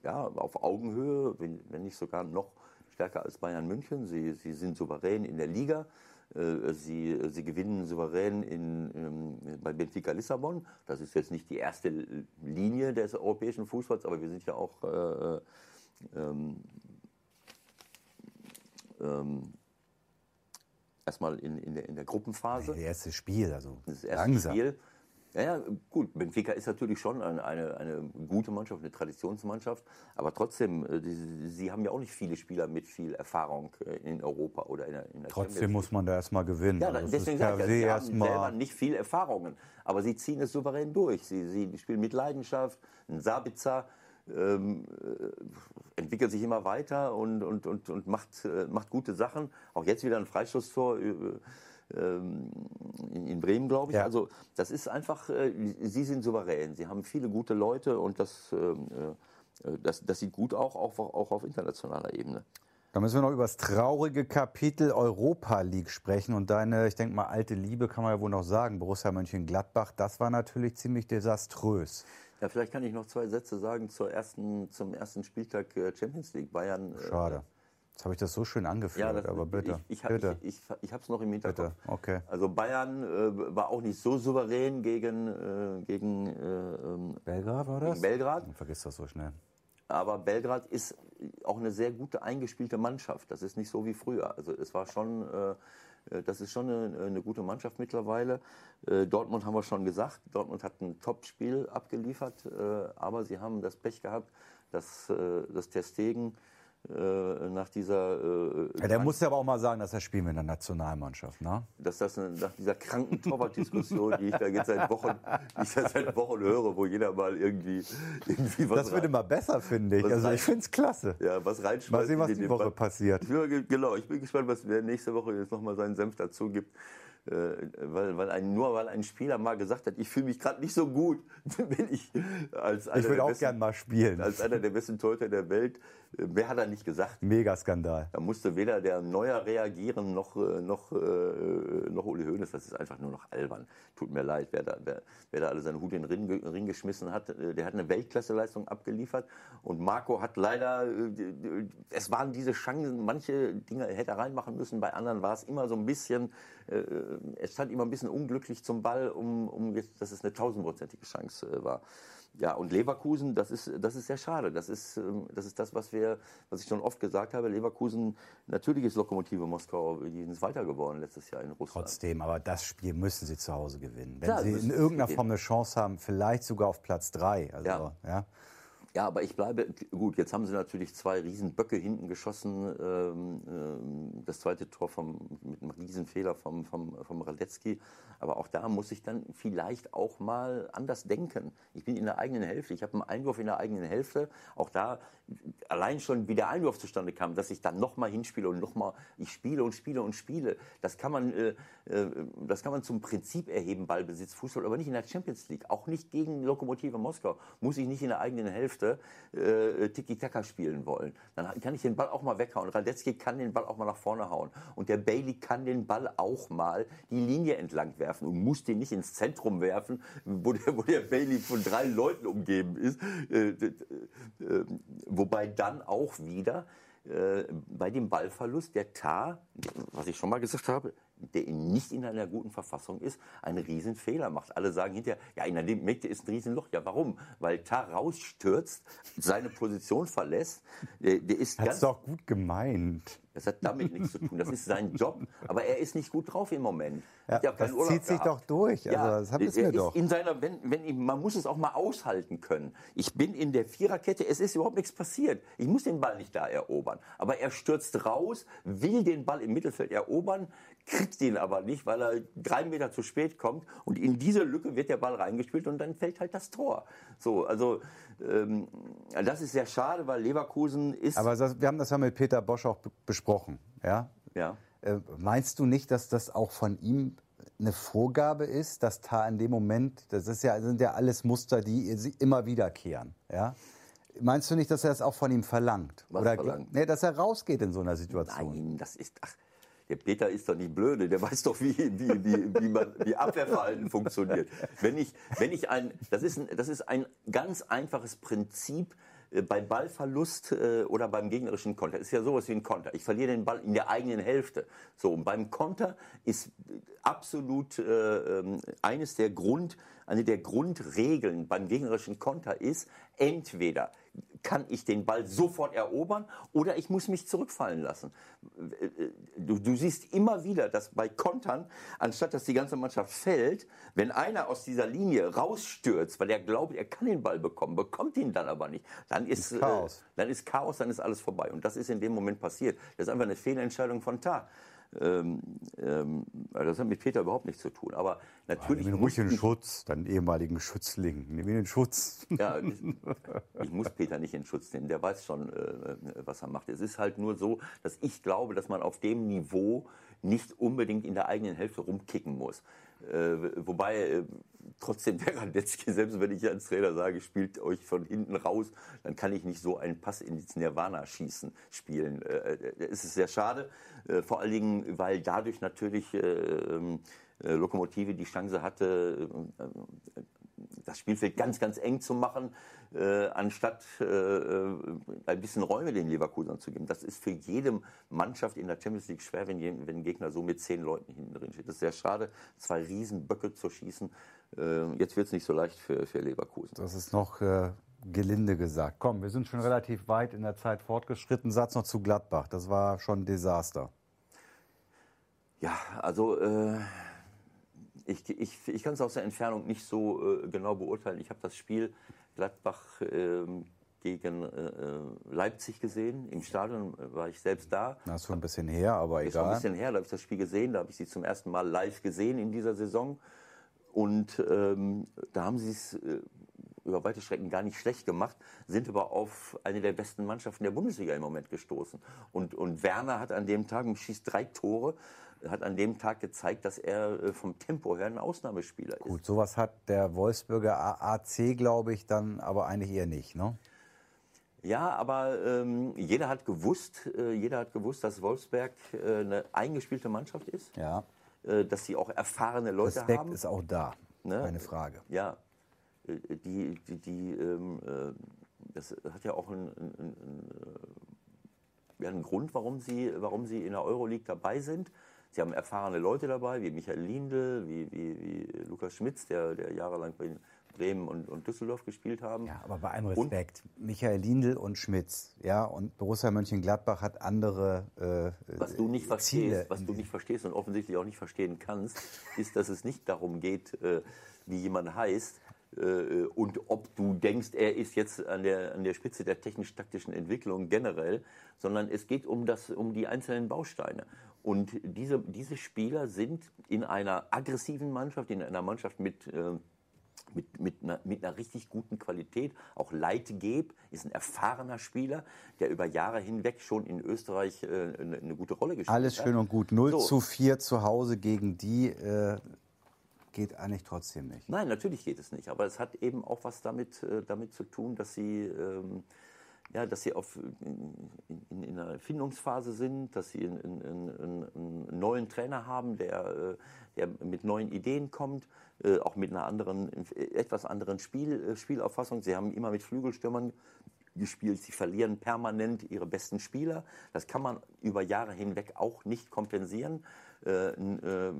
ja, auf Augenhöhe, wenn, wenn nicht sogar noch stärker als Bayern München. Sie, sie sind souverän in der Liga. Äh, sie, sie gewinnen souverän in, in, bei Benfica Lissabon. Das ist jetzt nicht die erste Linie des europäischen Fußballs, aber wir sind ja auch äh, ähm, ähm, erstmal in, in, der, in der Gruppenphase. Das erste Spiel, also das erste langsam. Spiel. Ja, ja, gut. Benfica ist natürlich schon eine, eine, eine, gute Mannschaft, eine Traditionsmannschaft. Aber trotzdem, äh, die, sie haben ja auch nicht viele Spieler mit viel Erfahrung äh, in Europa oder in der, in der Trotzdem muss man da erstmal gewinnen. Ja, also deswegen sage ich, sie haben selber nicht viel Erfahrungen. Aber sie ziehen es souverän durch. Sie, sie spielen mit Leidenschaft. Ein Sabitzer ähm, äh, entwickelt sich immer weiter und, und, und, und macht, äh, macht gute Sachen. Auch jetzt wieder ein Freistoßtor. Äh, in Bremen, glaube ich. Ja. Also das ist einfach, äh, sie sind souverän, sie haben viele gute Leute und das, ähm, äh, das, das sieht gut auch, auch, auch auf internationaler Ebene. Da müssen wir noch über das traurige Kapitel Europa League sprechen und deine, ich denke mal, alte Liebe kann man ja wohl noch sagen, Borussia Mönchengladbach, das war natürlich ziemlich desaströs. Ja, vielleicht kann ich noch zwei Sätze sagen zur ersten, zum ersten Spieltag äh, Champions League. Bayern. Äh, Schade. Jetzt habe ich das so schön angeführt, ja, das, aber bitte. Ich, ich, bitte. ich, ich, ich habe es noch im Hinterkopf. Bitte. Okay. Also Bayern äh, war auch nicht so souverän gegen, äh, gegen äh, ähm, Belgrad, war das? Belgrad. Vergiss das so schnell. Aber Belgrad ist auch eine sehr gute eingespielte Mannschaft. Das ist nicht so wie früher. Also es war schon, äh, äh, das ist schon eine, eine, gute Mannschaft mittlerweile. Äh, Dortmund haben wir schon gesagt. Dortmund hat ein Top-Spiel abgeliefert, äh, aber sie haben das Pech gehabt, dass äh, das Testegen äh, nach dieser. Äh, ja, der muss ja aber auch mal sagen, dass er spielt mit der Nationalmannschaft, ne? Dass das nach dieser kranken Torwartdiskussion, die ich da jetzt seit Wochen, die ich da seit Wochen höre, wo jeder mal irgendwie, irgendwie was. Das wird immer besser, finde ich. Also ich finde es klasse. Ja, was reinschmeißt. Mal sehen, was die Woche passiert. Ja, genau, ich bin gespannt, was der nächste Woche jetzt nochmal seinen Senf dazu gibt. Äh, weil, weil ein, nur weil ein Spieler mal gesagt hat, ich fühle mich gerade nicht so gut, wenn ich als einer, ich will auch gern mal spielen. als einer der besten Torhüter der Welt, äh, wer hat er nicht gesagt? Megaskandal. Da musste weder der Neuer reagieren, noch, äh, noch, noch Uli Hoeneß. Das ist einfach nur noch albern. Tut mir leid, wer da, wer, wer da alle seinen Hut in den Ring, geschmissen hat. Der hat eine Weltklasseleistung abgeliefert. Und Marco hat leider, es waren diese Chancen, manche Dinge hätte er reinmachen müssen, bei anderen war es immer so ein bisschen äh, es stand immer ein bisschen unglücklich zum Ball, um, um jetzt, dass es eine tausendprozentige Chance äh, war. Ja, und Leverkusen, das ist, das ist sehr schade. Das ist, ähm, das ist das, was wir, was ich schon oft gesagt habe. Leverkusen, natürlich ist Lokomotive Moskau, die sind weiter geworden letztes Jahr in Russland. Trotzdem, aber das Spiel müssen sie zu Hause gewinnen. Wenn Klar, sie in irgendeiner Form eine Chance haben, vielleicht sogar auf Platz drei. Also, ja. ja. Ja, aber ich bleibe, gut, jetzt haben sie natürlich zwei Riesenböcke hinten geschossen. Ähm, ähm, das zweite Tor vom, mit einem Riesenfehler vom, vom, vom Radetzky. Aber auch da muss ich dann vielleicht auch mal anders denken. Ich bin in der eigenen Hälfte, ich habe einen Einwurf in der eigenen Hälfte. Auch da allein schon, wie der Einwurf zustande kam, dass ich dann nochmal hinspiele und nochmal, ich spiele und spiele und spiele. Das kann man, äh, äh, das kann man zum Prinzip erheben, Ballbesitz, Fußball, aber nicht in der Champions League. Auch nicht gegen Lokomotive Moskau. Muss ich nicht in der eigenen Hälfte äh, Tiki-Taka spielen wollen. Dann kann ich den Ball auch mal weghauen. Radetzky kann den Ball auch mal nach vorne hauen. Und der Bailey kann den Ball auch mal die Linie entlang werfen und muss den nicht ins Zentrum werfen, wo der, wo der Bailey von drei Leuten umgeben ist. Äh, äh, wobei dann auch wieder äh, bei dem Ballverlust der Tar, was ich schon mal gesagt habe, der nicht in einer guten Verfassung ist, einen riesen Fehler macht. Alle sagen hinterher, ja, in der Mitte ist ein Riesenloch. Ja, warum? Weil Tar rausstürzt, seine Position verlässt. Der, der ist Hat's doch gut gemeint. Das hat damit nichts zu tun. Das ist sein Job. Aber er ist nicht gut drauf im Moment. Ja, das Urlaub zieht sich doch durch. Also, ja, das habt mir doch. In seiner, wenn, wenn ich, man muss es auch mal aushalten können. Ich bin in der Viererkette, es ist überhaupt nichts passiert. Ich muss den Ball nicht da erobern. Aber er stürzt raus, will den Ball im Mittelfeld erobern, kriegt den aber nicht, weil er drei Meter zu spät kommt. Und in diese Lücke wird der Ball reingespielt und dann fällt halt das Tor. So, also ähm, das ist sehr schade, weil Leverkusen ist. Aber das, wir haben das ja mit Peter Bosch auch besprochen. Ja. Ja. Äh, meinst du nicht, dass das auch von ihm eine Vorgabe ist, dass da in dem Moment, das ist ja, sind ja alles Muster, die immer wiederkehren, ja? Meinst du nicht, dass er es auch von ihm verlangt? Was Oder verlangt? Nee, dass er rausgeht in so einer Situation? Nein, das ist, ach, der Peter ist doch nicht blöde, der weiß doch, wie, wie, wie, wie, man, wie Abwehrverhalten funktioniert. Wenn ich, wenn ich ein, das ist ein, das ist ein ganz einfaches Prinzip, äh, bei Ballverlust äh, oder beim gegnerischen Konter. Ist ja sowas wie ein Konter. Ich verliere den Ball in der eigenen Hälfte. So, und beim Konter ist absolut äh, ähm, eines der Grund, eine der Grundregeln beim gegnerischen Konter ist, entweder kann ich den Ball sofort erobern oder ich muss mich zurückfallen lassen. Du, du, siehst immer wieder, dass bei Kontern, anstatt dass die ganze Mannschaft fällt, wenn einer aus dieser Linie rausstürzt, weil er glaubt, er kann den Ball bekommen, bekommt ihn dann aber nicht, dann ist, ist Chaos. Äh, dann ist Chaos, dann ist alles vorbei. Und das ist in dem Moment passiert. Das ist einfach eine Fehlentscheidung von Tar. Ähm, ähm, das hat mit Peter überhaupt nichts zu tun. Aber natürlich. Ja, ruhig den Schutz, deinen ehemaligen Schützling. Nimm ihn in Schutz. Ja, ich, ich, muss Peter nicht in Schutz nehmen. Der weiß schon, äh, was er macht. Es ist halt nur so, dass ich glaube, dass man auf dem Niveau nicht unbedingt in der eigenen Hälfte rumkicken muss. Äh, wobei äh, trotzdem der Radetzky, selbst wenn ich als Trainer sage, spielt euch von hinten raus, dann kann ich nicht so einen Pass ins Nirvana schießen, spielen. Äh, es ist sehr schade, vor allen Dingen, weil dadurch natürlich äh, ähm, äh, Lokomotive die Chance hatte, das Spielfeld ganz, ganz eng zu machen, äh, anstatt äh, äh, ein bisschen Räume den Leverkusen zu geben. Das ist für jede Mannschaft in der Champions League schwer, wenn, wenn ein Gegner so mit zehn Leuten hinten drin steht. Das ist sehr schade, zwei Riesenböcke zu schießen. Äh, jetzt wird es nicht so leicht für, für Leverkusen. Das ist noch äh, gelinde gesagt. Komm, wir sind schon relativ weit in der Zeit fortgeschritten. Satz noch zu Gladbach. Das war schon ein Desaster. Ja, also äh, ich, ich, ich kann es aus der Entfernung nicht so äh, genau beurteilen. Ich habe das Spiel Gladbach ähm, gegen äh, Leipzig gesehen. Im Stadion war ich selbst da. Das ist schon ein bisschen her, aber Ist schon ein egal. bisschen her, da habe ich das Spiel gesehen. Da habe ich sie zum ersten Mal live gesehen in dieser Saison. Und ähm, da haben sie es äh, über weite Strecken gar nicht schlecht gemacht, sind aber auf eine der besten Mannschaften der Bundesliga im Moment gestoßen. Und, und Werner hat an dem Tag, schießt drei Tore, hat an dem Tag gezeigt, dass er äh, vom Tempo her ein Ausnahmespieler ist. Gut, sowas hat der Wolfsburger AC, glaube ich, dann aber eigentlich eher nicht. Ne? Ja, aber ähm, jeder hat gewusst, äh, jeder hat gewusst, dass Wolfsberg äh, eine eingespielte Mannschaft ist, Ja, äh, dass sie auch erfahrene Leute Respekt haben. ist auch da. Ne? Keine Frage. Ja, äh, die, die, die ähm, äh, das hat ja auch einen, einen, einen, einen Grund, warum sie, warum sie in der Euroleague dabei sind. Sie haben erfahrene Leute dabei, wie Michael Lindl, wie, wie, wie Lukas Schmitz, der, der jahrelang bei Bremen und, und Düsseldorf gespielt haben. Ja, aber bei allem Und- Respekt. Michael Lindl und Schmitz, ja, und Borussia Mönchengladbach hat andere äh, Was du nicht Ziele. verstehst, was du nicht verstehst und offensichtlich auch nicht verstehen kannst, ist, dass es nicht darum geht, äh, wie jemand heißt äh, und ob du denkst, er ist jetzt an der, an der Spitze der technisch-taktischen Entwicklung generell, sondern es geht um, das, um die einzelnen Bausteine. Und diese, diese Spieler sind in einer aggressiven Mannschaft, in einer Mannschaft mit äh, mit, mit, einer, mit einer richtig guten Qualität. Auch Leitgeb ist ein erfahrener Spieler, der über Jahre hinweg schon in Österreich äh, eine, eine gute Rolle gespielt Alles hat. schön und gut. 0 So. zu 4 zu Hause gegen die äh, geht eigentlich trotzdem nicht. Nein, natürlich geht es nicht. Aber es hat eben auch was damit, äh, damit zu tun, dass sie, ähm, ja, dass sie auf, in, in, in einer Findungsphase sind, dass sie einen, einen neuen Trainer haben, der, äh, der mit neuen Ideen kommt, äh, auch mit einer anderen, etwas anderen Spiel, äh, Spielauffassung. Sie haben immer mit Flügelstürmern gespielt. Sie verlieren permanent ihre besten Spieler. Das kann man über Jahre hinweg auch nicht kompensieren. Äh, äh,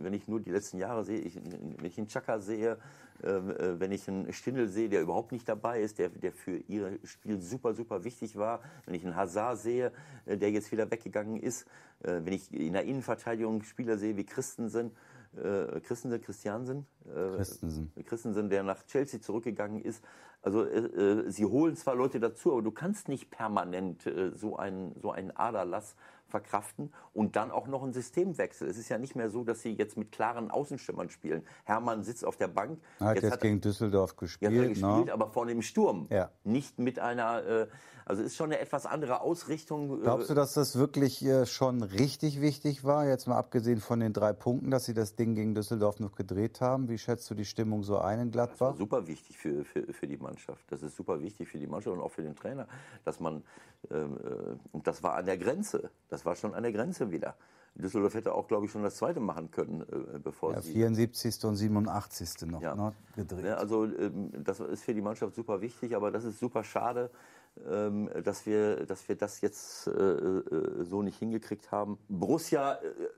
wenn ich nur die letzten Jahre sehe, ich, wenn ich einen Chaka sehe, äh, äh, wenn ich einen Stindl sehe, der überhaupt nicht dabei ist, der, der für ihr Spiel super, super wichtig war, wenn ich einen Hazard sehe, der jetzt wieder weggegangen ist, wenn ich in der Innenverteidigung Spieler sehe wie Christensen, äh, Christensen, Christiansen, äh, Christensen. Christensen, der nach Chelsea zurückgegangen ist. Also äh, sie holen zwar Leute dazu, aber du kannst nicht permanent so einen so einen Aderlass verkraften und dann auch noch einen Systemwechsel. Es ist ja nicht mehr so, dass sie jetzt mit klaren Außenstimmern spielen. Hermann sitzt auf der Bank. Er hat jetzt, hat- gegen Düsseldorf ja, gespielt. hat er gespielt, ne? aber vor dem Sturm. Ja. Nicht mit einer, äh, also ist schon eine etwas andere Ausrichtung. äh, Glaubst du, dass das wirklich äh, schon richtig wichtig war? Jetzt mal abgesehen von den drei Punkten, dass sie das Ding gegen Düsseldorf noch gedreht haben. Wie schätzt du die Stimmung so ein in Das war Gladbach? super wichtig für, für, für die Mannschaft. Das ist super wichtig für die Mannschaft und auch für den Trainer, dass man, ähm, äh, und das war an der Grenze, das war schon an der Grenze wieder. Düsseldorf hätte auch, glaube ich, schon das zweite machen können, äh, bevor Ja, sie. 74. und 87. noch Ja. ne, gedreht. Ja, also ähm, das ist für die Mannschaft super wichtig, aber das ist super schade, dass, wir, dass wir das jetzt äh, äh, so nicht hingekriegt haben. Borussia äh,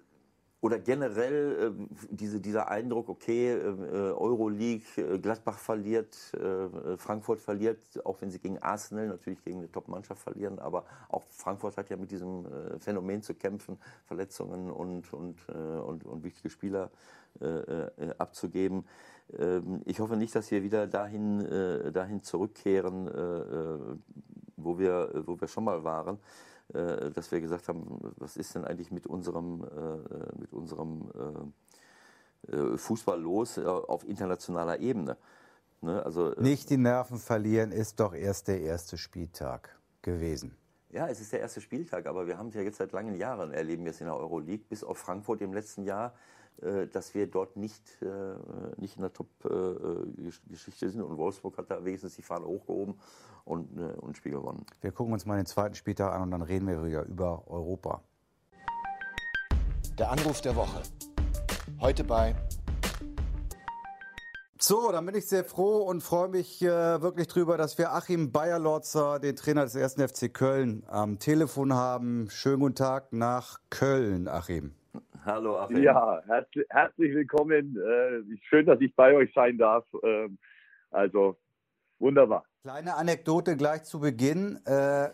oder generell äh, diese, dieser Eindruck, okay, äh, Euroleague, äh, Gladbach verliert, äh, Frankfurt verliert, auch wenn sie gegen Arsenal natürlich gegen eine Top-Mannschaft verlieren, aber auch Frankfurt hat ja mit diesem äh, Phänomen zu kämpfen, Verletzungen und, und, äh, und, und wichtige Spieler äh, äh, abzugeben. Ähm, ich hoffe nicht, dass wir wieder dahin, äh, dahin zurückkehren, äh, äh, wo, wir, wo wir schon mal waren äh, dass wir gesagt haben, was ist denn eigentlich mit unserem, äh, mit unserem äh, äh, Fußball los äh, auf internationaler Ebene. Ne? Also, äh, Nicht die Nerven verlieren ist doch erst der erste Spieltag gewesen. Ja, es ist der erste Spieltag, aber wir haben es ja jetzt seit langen Jahren, erleben wir es in der Euroleague, bis auf Frankfurt im letzten Jahr, äh, dass wir dort nicht, äh, nicht in der Top-Geschichte sind. Und Wolfsburg hat da wenigstens die Fahne hochgehoben und, und ein Spiel gewonnen. Wir gucken uns mal den zweiten Spieltag an und dann reden wir wieder über Europa. Der Anruf der Woche. Heute bei so, dann bin ich sehr froh und freue mich äh, wirklich drüber, dass wir Achim Bayerlotzer, den Trainer des 1. FC Köln, am Telefon haben. Schönen guten Tag nach Köln, Achim. Hallo, Achim. Ja, herzlich, herzlich willkommen. Äh, schön, dass ich bei euch sein darf. Äh, also, wunderbar. Kleine Anekdote gleich zu Beginn. Äh,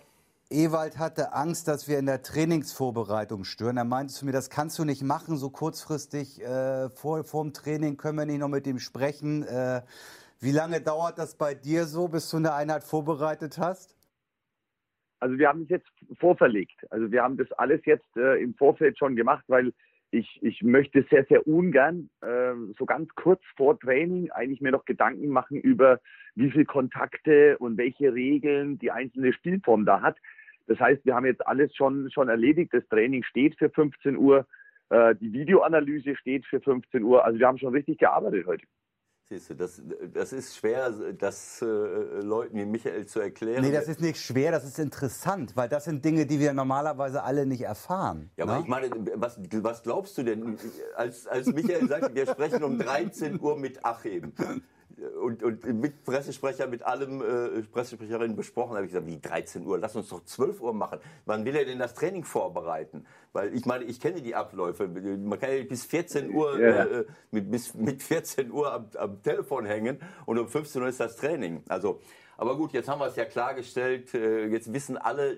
Ewald hatte Angst, dass wir in der Trainingsvorbereitung stören. Er meinte zu mir, das kannst du nicht machen, so kurzfristig äh, vor, vor dem Training können wir nicht noch mit ihm sprechen. Äh, wie lange dauert das bei dir so, bis du eine Einheit vorbereitet hast? Also wir haben es jetzt vorverlegt. Also wir haben das alles jetzt äh, im Vorfeld schon gemacht, weil ich, ich möchte sehr, sehr ungern äh, so ganz kurz vor Training eigentlich mir noch Gedanken machen über wie viele Kontakte und welche Regeln die einzelne Spielform da hat. Das heißt, wir haben jetzt alles schon, schon erledigt. Das Training steht für 15 Uhr. Äh, die Videoanalyse steht für 15 Uhr. Also wir haben schon richtig gearbeitet heute. Siehst du, das, das ist schwer, das äh, Leuten wie Michael zu erklären. Nee, das ist nicht schwer, das ist interessant, weil das sind Dinge, die wir normalerweise alle nicht erfahren. Ja, aber ne? ich meine, was, was glaubst du denn, als, als Michael sagt, wir sprechen um 13 Uhr mit Achim? Und, und mit Pressesprecher, mit allem äh, Pressesprecherinnen besprochen, habe ich gesagt, wie 13 Uhr, lass uns doch 12 Uhr machen. Wann will er denn das Training vorbereiten? Weil ich meine, ich kenne die Abläufe. Man kann ja bis 14 Uhr, ja. äh, mit, bis, mit 14 Uhr am, am, Telefon hängen und um 15 Uhr ist das Training. Also, aber gut, jetzt haben wir es ja klargestellt. Äh, jetzt wissen alle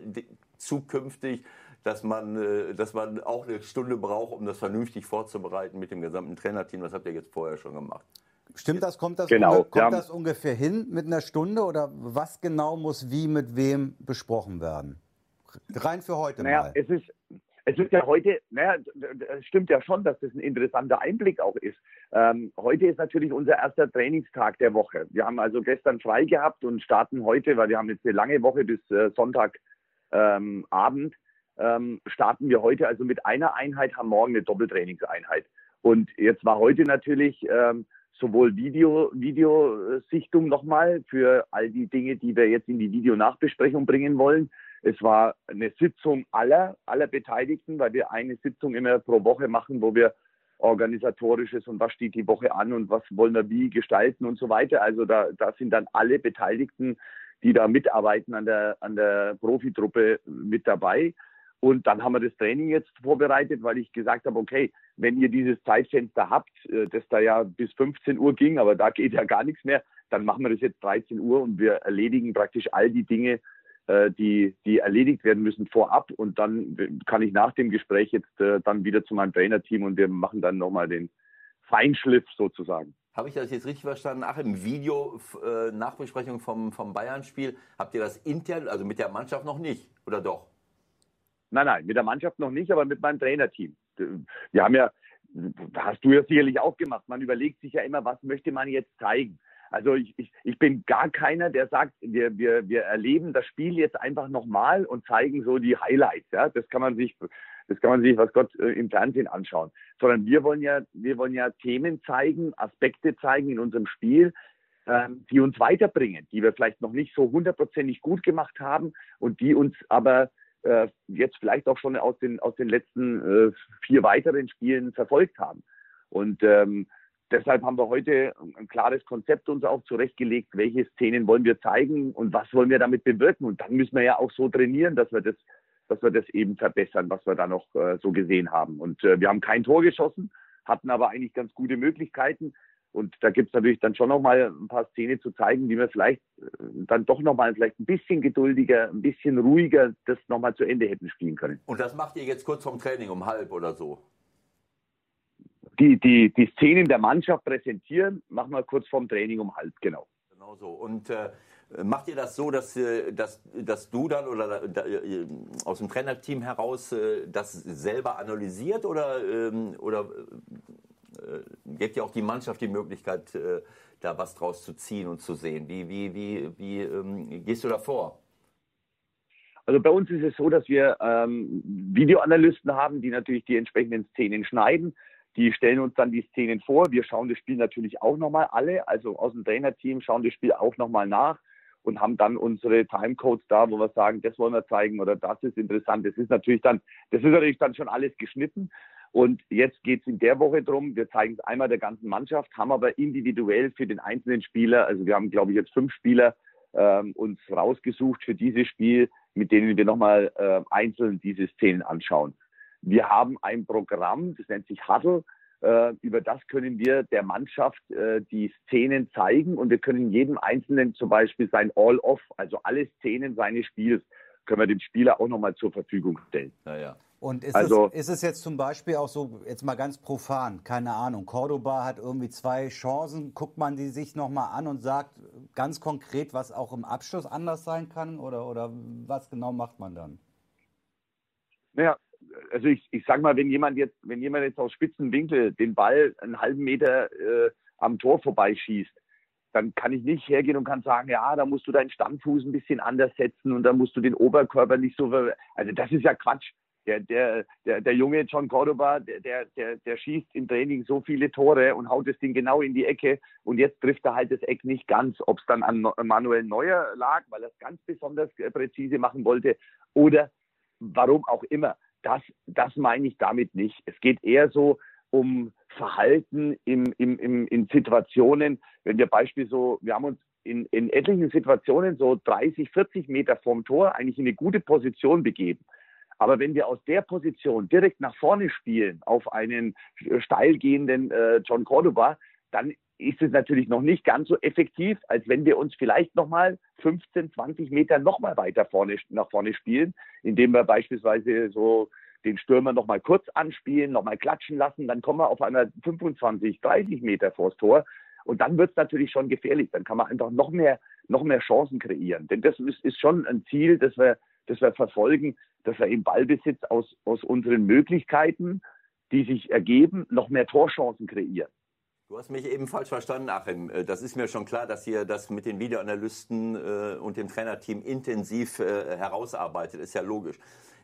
zukünftig, dass man, äh, dass man auch eine Stunde braucht, um das vernünftig vorzubereiten mit dem gesamten Trainerteam. Das habt ihr jetzt vorher schon gemacht. Stimmt das? Kommt das, genau. kommt das ungefähr hin mit einer Stunde oder was genau muss wie mit wem besprochen werden? Rein für heute naja, mal. Es ist, es ist ja heute, naja, es stimmt ja schon, dass das ein interessanter Einblick auch ist. Ähm, heute ist natürlich unser erster Trainingstag der Woche. Wir haben also gestern frei gehabt und starten heute, weil wir haben jetzt eine lange Woche bis äh, Sonntagabend, ähm, ähm, starten wir heute also mit einer Einheit, haben morgen eine Doppeltrainingseinheit. Und jetzt war heute natürlich ähm, sowohl Video, Videosichtung nochmal für all die Dinge, die wir jetzt in die Videonachbesprechung bringen wollen. Es war eine Sitzung aller, aller Beteiligten, weil wir eine Sitzung immer pro Woche machen, wo wir organisatorisches und was steht die Woche an und was wollen wir wie gestalten und so weiter. Also da, da sind dann alle Beteiligten, die da mitarbeiten an der, an der Profitruppe mit dabei. Und dann haben wir das Training jetzt vorbereitet, weil ich gesagt habe, okay, wenn ihr dieses Zeitfenster habt, äh, das da ja bis 15 Uhr ging, aber da geht ja gar nichts mehr, dann machen wir das jetzt 13 Uhr und wir erledigen praktisch all die Dinge, äh, die, die erledigt werden müssen vorab. Und dann kann ich nach dem Gespräch jetzt äh, dann wieder zu meinem Trainerteam und wir machen dann nochmal den Feinschliff sozusagen. Habe ich das jetzt richtig verstanden? Ach, im Video äh, Nachbesprechung vom, vom Bayern-Spiel, habt ihr das intern, also mit der Mannschaft noch nicht, oder doch? Nein, nein, mit der Mannschaft noch nicht, aber mit meinem Trainerteam. Wir haben ja, hast du ja sicherlich auch gemacht, man überlegt sich ja immer, was möchte man jetzt zeigen. Also ich, ich, ich bin gar keiner, der sagt, wir, wir, wir erleben das Spiel jetzt einfach nochmal und zeigen so die Highlights. Ja? Das kann man sich, das kann man sich, was Gott, äh, im Fernsehen anschauen. Sondern wir wollen ja, wir wollen ja Themen zeigen, Aspekte zeigen in unserem Spiel, ähm, die uns weiterbringen, die wir vielleicht noch nicht so hundertprozentig gut gemacht haben und die uns aber äh, jetzt vielleicht auch schon aus den, aus den letzten äh, vier weiteren Spielen verfolgt haben. Und ähm, deshalb haben wir heute ein klares Konzept uns auch zurechtgelegt, welche Szenen wollen wir zeigen und was wollen wir damit bewirken. Und dann müssen wir ja auch so trainieren, dass wir das, dass wir das eben verbessern, was wir da noch äh, so gesehen haben. Und äh, wir haben kein Tor geschossen, hatten aber eigentlich ganz gute Möglichkeiten. Und da gibt es natürlich dann schon nochmal ein paar Szenen zu zeigen, wie wir vielleicht äh, dann doch nochmal vielleicht ein bisschen geduldiger, ein bisschen ruhiger das nochmal zu Ende hätten spielen können. Und das macht ihr jetzt kurz vorm Training um halb oder so? Die, die, die Szenen der Mannschaft präsentieren, machen wir kurz vorm Training um halb, genau. Genau so. Und äh, macht ihr das so, dass, äh, dass, dass du dann oder da, äh, aus dem Trainerteam heraus das selber analysiert oder, ähm, oder gibt ja auch die Mannschaft die Möglichkeit, äh, da was draus zu ziehen und zu sehen. Wie, wie, wie, wie ähm, gehst du da vor? Also bei uns ist es so, dass wir ähm, Videoanalysten haben, die natürlich die entsprechenden Szenen schneiden. Die stellen uns dann die Szenen vor. Wir schauen das Spiel natürlich auch nochmal alle, also aus dem Trainerteam schauen das Spiel auch nochmal nach und haben dann unsere Timecodes da, wo wir sagen, das wollen wir zeigen oder das ist interessant. Das ist natürlich dann, das ist natürlich dann schon alles geschnitten. Und jetzt geht es in der Woche drum. Wir zeigen es einmal der ganzen Mannschaft, haben aber individuell für den einzelnen Spieler, also wir haben, glaube ich, jetzt fünf Spieler ähm, uns rausgesucht für dieses Spiel, mit denen wir nochmal äh, einzeln diese Szenen anschauen. Wir haben ein Programm, das nennt sich Huddle. Äh, über das können wir der Mannschaft äh, die Szenen zeigen und wir können jedem Einzelnen zum Beispiel sein All-Off, also alle Szenen seines Spiels, können wir dem Spieler auch nochmal zur Verfügung stellen. Ja, ja. Und ist, also, es, ist es jetzt zum Beispiel auch so, jetzt mal ganz profan, keine Ahnung, Cordoba hat irgendwie zwei Chancen, guckt man die sich nochmal an und sagt ganz konkret, was auch im Abschluss anders sein kann oder, oder was genau macht man dann? Naja, also ich, ich sag mal, wenn jemand jetzt, wenn jemand jetzt aus spitzen Winkel den Ball einen halben Meter äh, am Tor vorbeischießt, dann kann ich nicht hergehen und kann sagen, ja, da musst du deinen Standfuß ein bisschen anders setzen und dann musst du den Oberkörper nicht so. Also das ist ja Quatsch. Der, der, der, der junge John Cordoba, der, der, der schießt im Training so viele Tore und haut das Ding genau in die Ecke und jetzt trifft er halt das Eck nicht ganz. Ob es dann an Manuel Neuer lag, weil er es ganz besonders äh, präzise machen wollte oder warum auch immer das, das meine ich damit nicht. Es geht eher so um Verhalten im, im, im, in Situationen, wenn wir beispielsweise so, wir haben uns in, in etlichen Situationen so 30, 40 Meter vom Tor eigentlich in eine gute Position begeben. Aber wenn wir aus der Position direkt nach vorne spielen auf einen steil gehenden äh, John Cordoba, dann ist es natürlich noch nicht ganz so effektiv, als wenn wir uns vielleicht nochmal 15, 20 Meter nochmal weiter vorne, nach vorne spielen, indem wir beispielsweise so den Stürmer nochmal kurz anspielen, nochmal klatschen lassen, dann kommen wir auf einer 25, 30 Meter vors Tor und dann wird es natürlich schon gefährlich. Dann kann man einfach noch mehr, noch mehr Chancen kreieren. Denn das ist, ist schon ein Ziel, das wir, das wir verfolgen, dass wir im Ballbesitz aus, aus unseren Möglichkeiten, die sich ergeben, noch mehr Torchancen kreieren. Du hast mich eben falsch verstanden, Achim. Äh, das ist mir schon klar, dass ihr das mit den Videoanalysten äh, und dem Trainerteam intensiv äh, herausarbeitet. Ist ja logisch.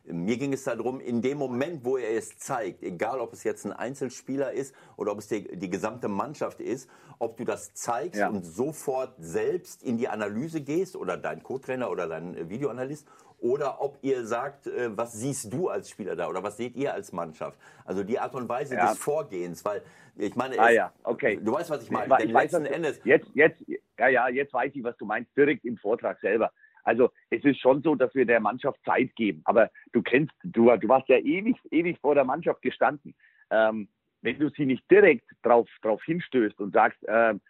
Mir ging es darum, in dem Moment, wo er es zeigt, egal ob es jetzt ein Einzelspieler ist oder ob es die, die gesamte Mannschaft ist, ob du das zeigst ja. und sofort selbst in die Analyse gehst oder dein Co-Trainer oder dein Videoanalyst oder ob ihr sagt, äh, was siehst du als Spieler da oder was seht ihr als Mannschaft? Also die Art und Weise ja. des Vorgehens, weil ich meine, ah, ja. okay. du weißt, was ich meine. Ich, ich weiß, letzten Endes jetzt, jetzt, ja, ja, jetzt weiß ich, was du meinst, direkt im Vortrag selber. Also es ist schon so, dass wir der Mannschaft Zeit geben. Aber du kennst, du, du warst ja ewig, ewig vor der Mannschaft gestanden. Ähm, wenn du sie nicht direkt drauf, drauf hinstößt und sagst, ähm,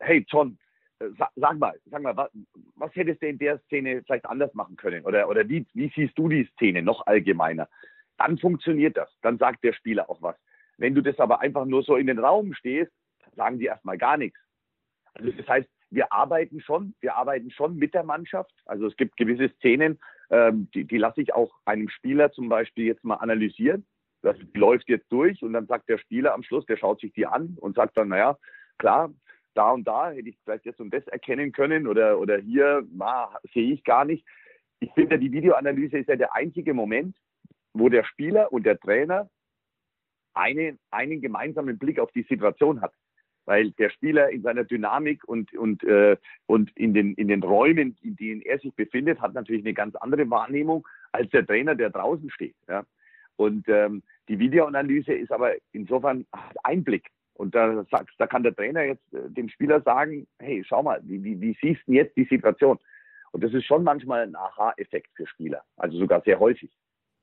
hey John, äh, sag, sag, mal, sag mal, was, was hättest du in der Szene vielleicht anders machen können? Oder, oder wie, wie siehst du die Szene noch allgemeiner? Dann funktioniert das. Dann sagt der Spieler auch was. Wenn du das aber einfach nur so in den Raum stehst, sagen die erstmal gar nichts. Also das heißt, wir arbeiten schon, wir arbeiten schon mit der Mannschaft. Also es gibt gewisse Szenen, ähm, die, die lasse ich auch einem Spieler zum Beispiel jetzt mal analysieren. Das läuft jetzt durch und dann sagt der Spieler am Schluss, der schaut sich die an und sagt dann, naja, klar, da und da hätte ich vielleicht jetzt und das erkennen können oder, oder hier na, sehe ich gar nicht. Ich finde, die Videoanalyse ist ja der einzige Moment, wo der Spieler und der Trainer eine, einen gemeinsamen Blick auf die Situation hat weil der Spieler in seiner Dynamik und, und, äh, und in, den, in den Räumen, in denen er sich befindet, hat natürlich eine ganz andere Wahrnehmung als der Trainer, der draußen steht. Ja. Und ähm, die Videoanalyse ist aber insofern Einblick. Und da, sagst, da kann der Trainer jetzt äh, dem Spieler sagen, hey, schau mal, wie, wie, wie siehst du jetzt die Situation? Und das ist schon manchmal ein Aha-Effekt für Spieler, also sogar sehr häufig.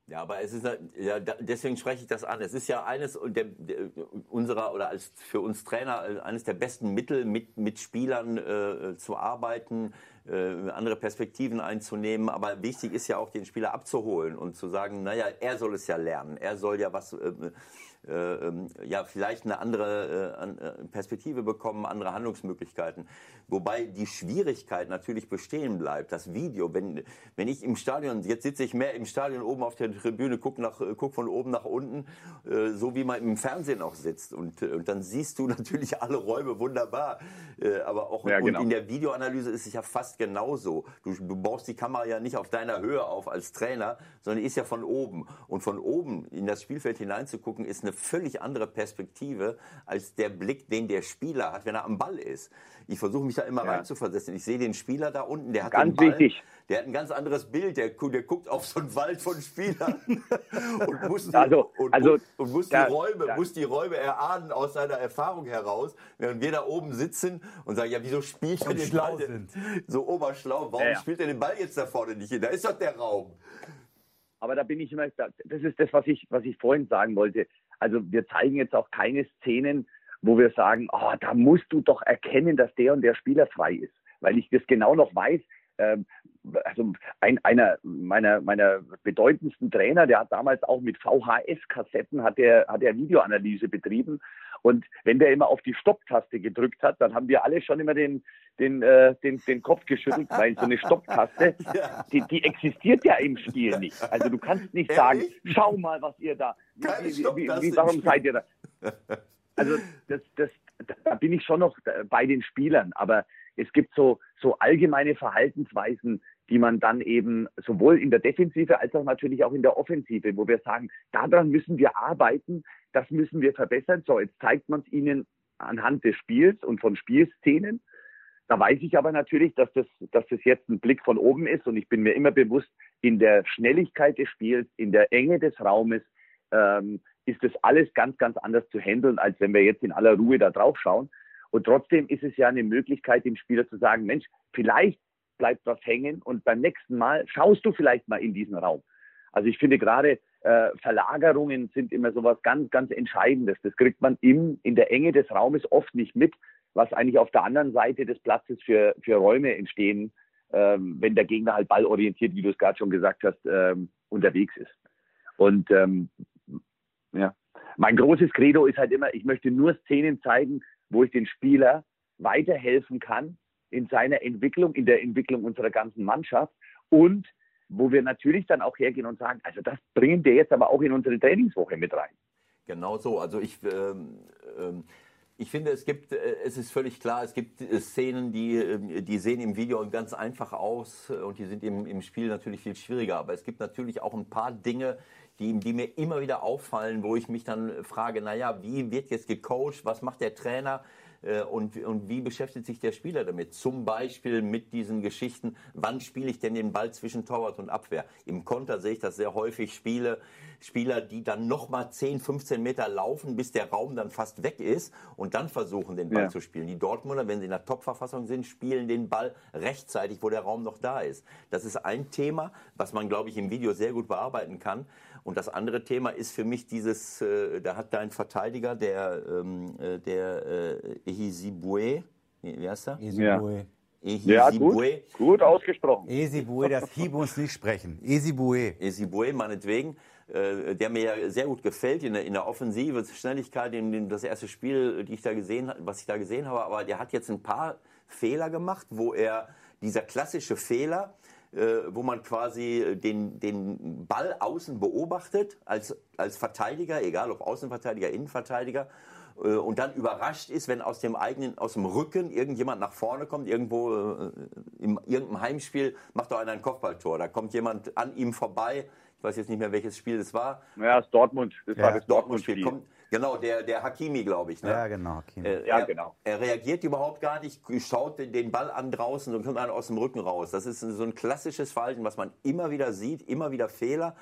Ja, aber es ist ja, deswegen spreche ich das an. Es ist ja eines der, der, unserer oder als für uns Trainer äh, eines der besten Mittel, mit, mit Spielern äh, zu arbeiten, äh, andere Perspektiven einzunehmen. Aber wichtig ist ja auch, den Spieler abzuholen und zu sagen, naja, er soll es ja lernen. Er soll ja was äh, ja, vielleicht eine andere äh, äh, Perspektive bekommen, andere Handlungsmöglichkeiten. Wobei die Schwierigkeit natürlich bestehen bleibt. Das Video, wenn, wenn ich im Stadion, jetzt sitze ich mehr im Stadion oben auf der Tribüne, gucke nach, guck von oben nach unten, äh, so wie man im Fernsehen auch sitzt. Und, und dann siehst du natürlich alle Räume wunderbar. Äh, aber auch ja, genau. in der Videoanalyse ist es ja fast genauso. Du, du baust die Kamera ja nicht auf deiner Höhe auf als Trainer, sondern ist ja von oben. Und von oben in das Spielfeld hineinzugucken, ist eine völlig andere Perspektive als der Blick, den der Spieler hat, wenn er am Ball ist. Ich versuche mich da immer ja. reinzuversetzen. Ich sehe den Spieler da unten, der hat ganz den Ball, wichtig. der hat ein ganz anderes Bild. Der, der guckt auf so einen Wald von Spielern und muss, die, also, und, also, und muss die Räume, muss die Räume erahnen aus seiner Erfahrung heraus, während wir da oben sitzen und sagen, ja, wieso spielt er den Ball sind. so oberschlau? Warum ja, spielt er den Ball jetzt da vorne nicht hin? Da ist doch der Raum. Aber da bin ich immer, das ist das, was ich, was ich vorhin sagen wollte. Also wir zeigen jetzt auch keine Szenen, wo wir sagen, oh, da musst du doch erkennen, dass der und der Spieler frei ist. Weil ich das genau noch weiß. Ähm, also ein, einer meiner, meiner bedeutendsten Trainer, der hat damals auch mit VHS-Kassetten hat er, hat er Videoanalyse betrieben. Und wenn der immer auf die Stopptaste gedrückt hat, dann haben wir alle schon immer den, den, äh, den, den Kopf geschüttelt, weil so eine Stopptaste, die, die existiert ja im Spiel nicht. Also du kannst nicht sagen, schau mal, was ihr da, wie, wie, wie, warum seid ihr da? Also das, das, da bin ich schon noch bei den Spielern, aber es gibt so, so allgemeine Verhaltensweisen, die man dann eben sowohl in der Defensive als auch natürlich auch in der Offensive, wo wir sagen, daran müssen wir arbeiten, das müssen wir verbessern. So, jetzt zeigt man es ihnen anhand des Spiels und von Spielszenen. Da weiß ich aber natürlich, dass das, dass das jetzt ein Blick von oben ist und ich bin mir immer bewusst, in der Schnelligkeit des Spiels, in der Enge des Raumes, ähm, ist das alles ganz, ganz anders zu handeln, als wenn wir jetzt in aller Ruhe da drauf schauen. Und trotzdem ist es ja eine Möglichkeit, dem Spieler zu sagen, Mensch, vielleicht bleibt was hängen und beim nächsten Mal schaust du vielleicht mal in diesen Raum. Also ich finde gerade äh, Verlagerungen sind immer so was ganz, ganz Entscheidendes. Das kriegt man im, in der Enge des Raumes oft nicht mit, was eigentlich auf der anderen Seite des Platzes für, für Räume entstehen, ähm, wenn der Gegner halt ballorientiert, wie du es gerade schon gesagt hast, ähm, unterwegs ist. Und ähm, ja. Mein großes Credo ist halt immer, ich möchte nur Szenen zeigen, wo ich den Spieler weiterhelfen kann in seiner Entwicklung, in der Entwicklung unserer ganzen Mannschaft und wo wir natürlich dann auch hergehen und sagen, also das bringen wir jetzt aber auch in unsere Trainingswoche mit rein. Genau so. Also ich, ähm, ähm, ich finde, es gibt, äh, es ist völlig klar, es gibt äh, Szenen, die, äh, die sehen im Video ganz einfach aus und die sind im, im Spiel natürlich viel schwieriger. Aber es gibt natürlich auch ein paar Dinge, die, die mir immer wieder auffallen, wo ich mich dann frage, naja, wie wird jetzt gecoacht, was macht der Trainer? Äh, und, und wie beschäftigt sich der Spieler damit? Zum Beispiel mit diesen Geschichten, wann spiele ich denn den Ball zwischen Torwart und Abwehr? Im Konter sehe ich das sehr häufig, Spiele, Spieler, die dann nochmal 10, 15 Meter laufen, bis der Raum dann fast weg ist und dann versuchen, den Ball ja. zu spielen. Die Dortmunder, wenn sie in der Top-Verfassung sind, spielen den Ball rechtzeitig, wo der Raum noch da ist. Das ist ein Thema, was man, glaube ich, im Video sehr gut bearbeiten kann. Und das andere Thema ist für mich dieses, äh, da hat dein Verteidiger, der, ähm, äh, der äh, Ehizibue, wie heißt er? Ehizibue. Ja, gut, gut ausgesprochen. Esibue, das Hieb uns nicht sprechen. Esibue. Esibue, meinetwegen, äh, der mir ja sehr gut gefällt in der, in der Offensive, Schnelligkeit, in, in das erste Spiel, die ich da gesehen, was ich da gesehen habe. Aber der hat jetzt ein paar Fehler gemacht, wo er dieser klassische Fehler, äh, wo man quasi den, den Ball außen beobachtet als, als Verteidiger, egal ob Außenverteidiger, Innenverteidiger, äh, und dann überrascht ist, wenn aus dem eigenen, aus dem Rücken irgendjemand nach vorne kommt, irgendwo äh, in irgendeinem Heimspiel macht doch einer ein Kopfballtor. Da kommt jemand an ihm vorbei. Ich weiß jetzt nicht mehr, welches Spiel das war. Ja, das Dortmund. Das ja. war das Dortmund-Spiel. Dortmund Genau, der, der Hakimi, glaube ich. Ne? Ja, genau. Hakimi. Äh, ja, er, genau. Er reagiert überhaupt gar nicht, schaut den Ball an draußen und kommt einen aus dem Rücken raus. Das ist so ein klassisches Verhalten, was man immer wieder sieht, immer wieder Fehler.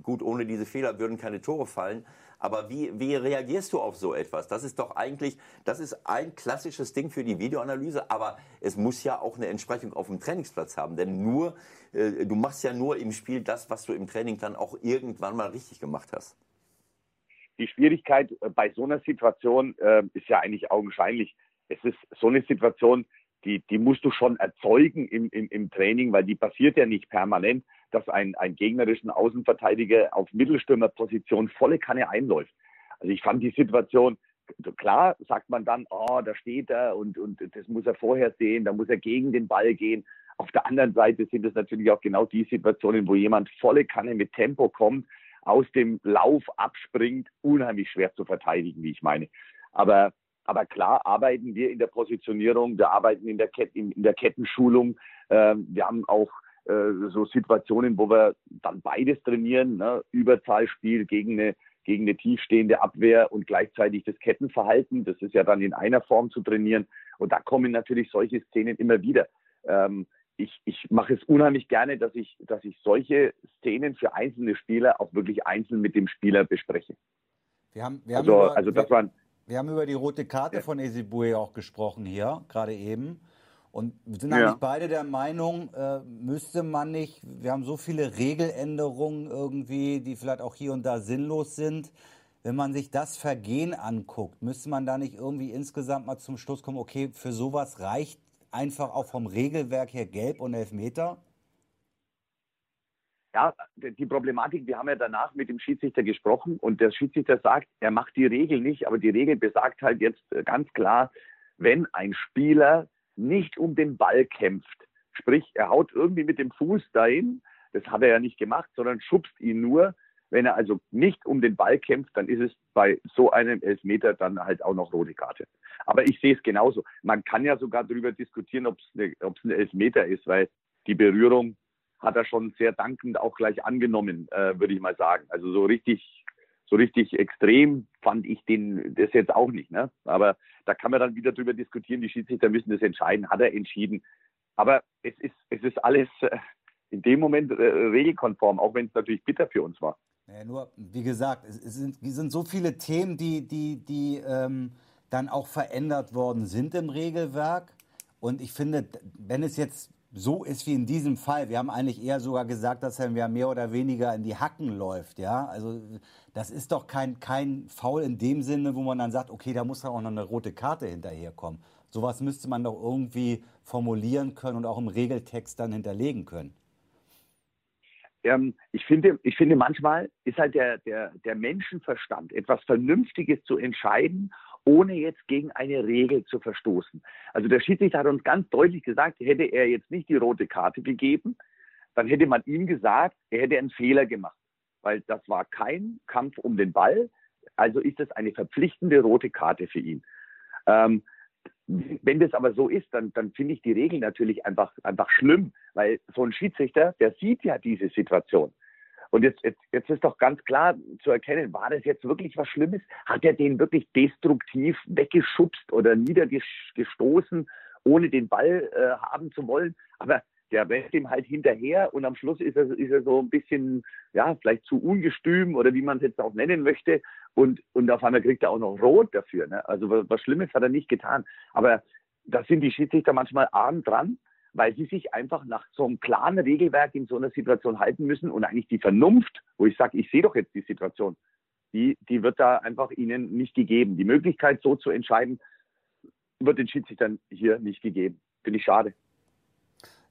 Gut, ohne diese Fehler würden keine Tore fallen. Aber wie, wie reagierst du auf so etwas? Das ist doch eigentlich, das ist ein klassisches Ding für die Videoanalyse, aber es muss ja auch eine Entsprechung auf dem Trainingsplatz haben. Denn nur, äh, du machst ja nur im Spiel das, was du im Training dann auch irgendwann mal richtig gemacht hast die Schwierigkeit äh, bei so einer Situation äh, ist ja eigentlich augenscheinlich. Es ist so eine Situation, die, die musst du schon erzeugen im, im, im Training, weil die passiert ja nicht permanent, dass ein, ein gegnerischen Außenverteidiger auf Mittelstürmerposition volle Kanne einläuft. Also ich fand die Situation, klar sagt man dann, oh, da steht er und, und das muss er vorher sehen, da muss er gegen den Ball gehen. Auf der anderen Seite sind es natürlich auch genau die Situationen, wo jemand volle Kanne mit Tempo kommt, aus dem Lauf abspringt, unheimlich schwer zu verteidigen, wie ich meine. Aber aber klar arbeiten wir in der Positionierung, wir arbeiten in der, Ket in, in der Kettenschulung. Ähm, wir haben auch äh, so Situationen, wo wir dann beides trainieren, ne? Überzahlspiel gegen eine, gegen eine tiefstehende Abwehr und gleichzeitig das Kettenverhalten. Das ist ja dann in einer Form zu trainieren. Und da kommen natürlich solche Szenen immer wieder. Ähm, ich, ich mache es unheimlich gerne, dass ich, dass ich solche Szenen für einzelne Spieler auch wirklich einzeln mit dem Spieler bespreche. Wir haben, wir haben also, über, also das wir, waren, wir haben über die rote Karte ja. von Esibue auch gesprochen hier, gerade eben. Und wir sind eigentlich beide der Meinung, äh, müsste man nicht, wir haben so viele Regeländerungen irgendwie, die vielleicht auch hier und da sinnlos sind. Wenn man sich das Vergehen anguckt, müsste man da nicht irgendwie insgesamt mal zum Schluss kommen, okay, für sowas reicht einfach auch vom Regelwerk her Gelb und Elfmeter? Ja, die Problematik, wir haben ja danach mit dem Schiedsrichter gesprochen und der Schiedsrichter sagt, er macht die Regel nicht, aber die Regel besagt halt jetzt ganz klar, wenn ein Spieler nicht um den Ball kämpft, sprich, er haut irgendwie mit dem Fuß dahin, das hat er ja nicht gemacht, sondern schubst ihn nur, wenn er also nicht um den Ball kämpft, dann ist es bei so einem Elfmeter dann halt auch noch rote Karte. Aber ich sehe es genauso. Man kann ja sogar darüber diskutieren, ob es eine, ein Elfmeter ist, weil die Berührung hat er schon sehr dankend auch gleich angenommen, äh, würde ich mal sagen. Also so richtig, so richtig extrem fand ich den das jetzt auch nicht. Ne? Aber da kann man dann wieder darüber diskutieren. Die Schiedsrichter müssen das entscheiden. Hat er entschieden. Aber es ist, es ist alles äh, in dem Moment äh, regelkonform, auch wenn es natürlich bitter für uns war. Ja, nur, wie gesagt, es, es, sind, es sind so viele Themen, die, die, die ähm, dann auch verändert worden sind im Regelwerk. Und ich finde, wenn es jetzt so ist wie in diesem Fall, wir haben eigentlich eher sogar gesagt, dass er mehr oder weniger in die Hacken läuft, ja. Also das ist doch kein, kein Foul in dem Sinne, wo man dann sagt, okay, da muss dann auch noch eine rote Karte hinterherkommen. Sowas müsste man doch irgendwie formulieren können und auch im Regeltext dann hinterlegen können ähm, ich, finde, ich finde, manchmal ist halt der, der, der Menschenverstand, etwas Vernünftiges zu entscheiden, ohne jetzt gegen eine Regel zu verstoßen. Also der Schiedsrichter hat uns ganz deutlich gesagt, hätte er jetzt nicht die rote Karte gegeben, dann hätte man ihm gesagt, er hätte einen Fehler gemacht, weil das war kein Kampf um den Ball. Also ist das eine verpflichtende rote Karte für ihn. Ähm, wenn das aber so ist, dann, dann finde ich die Regel natürlich einfach, einfach schlimm, weil so ein Schiedsrichter, der sieht ja diese Situation. Und jetzt, jetzt, jetzt ist doch ganz klar zu erkennen, war das jetzt wirklich was Schlimmes? Hat er den wirklich destruktiv weggeschubst oder niedergestoßen, ohne den Ball äh, haben zu wollen? Aber der rennt ihm halt hinterher und am Schluss ist er, ist er so ein bisschen, ja, vielleicht zu ungestüm oder wie man es jetzt auch nennen möchte. Und, und auf einmal kriegt er auch noch Rot dafür. Ne? Also was, was Schlimmes hat er nicht getan. Aber da sind die Schiedsrichter manchmal arm dran, weil sie sich einfach nach so einem klaren Regelwerk in so einer Situation halten müssen und eigentlich die Vernunft, wo ich sage, ich sehe doch jetzt die Situation, die, die wird da einfach ihnen nicht gegeben. Die Möglichkeit, so zu entscheiden, wird den Schiedsrichtern hier nicht gegeben. Finde ich schade.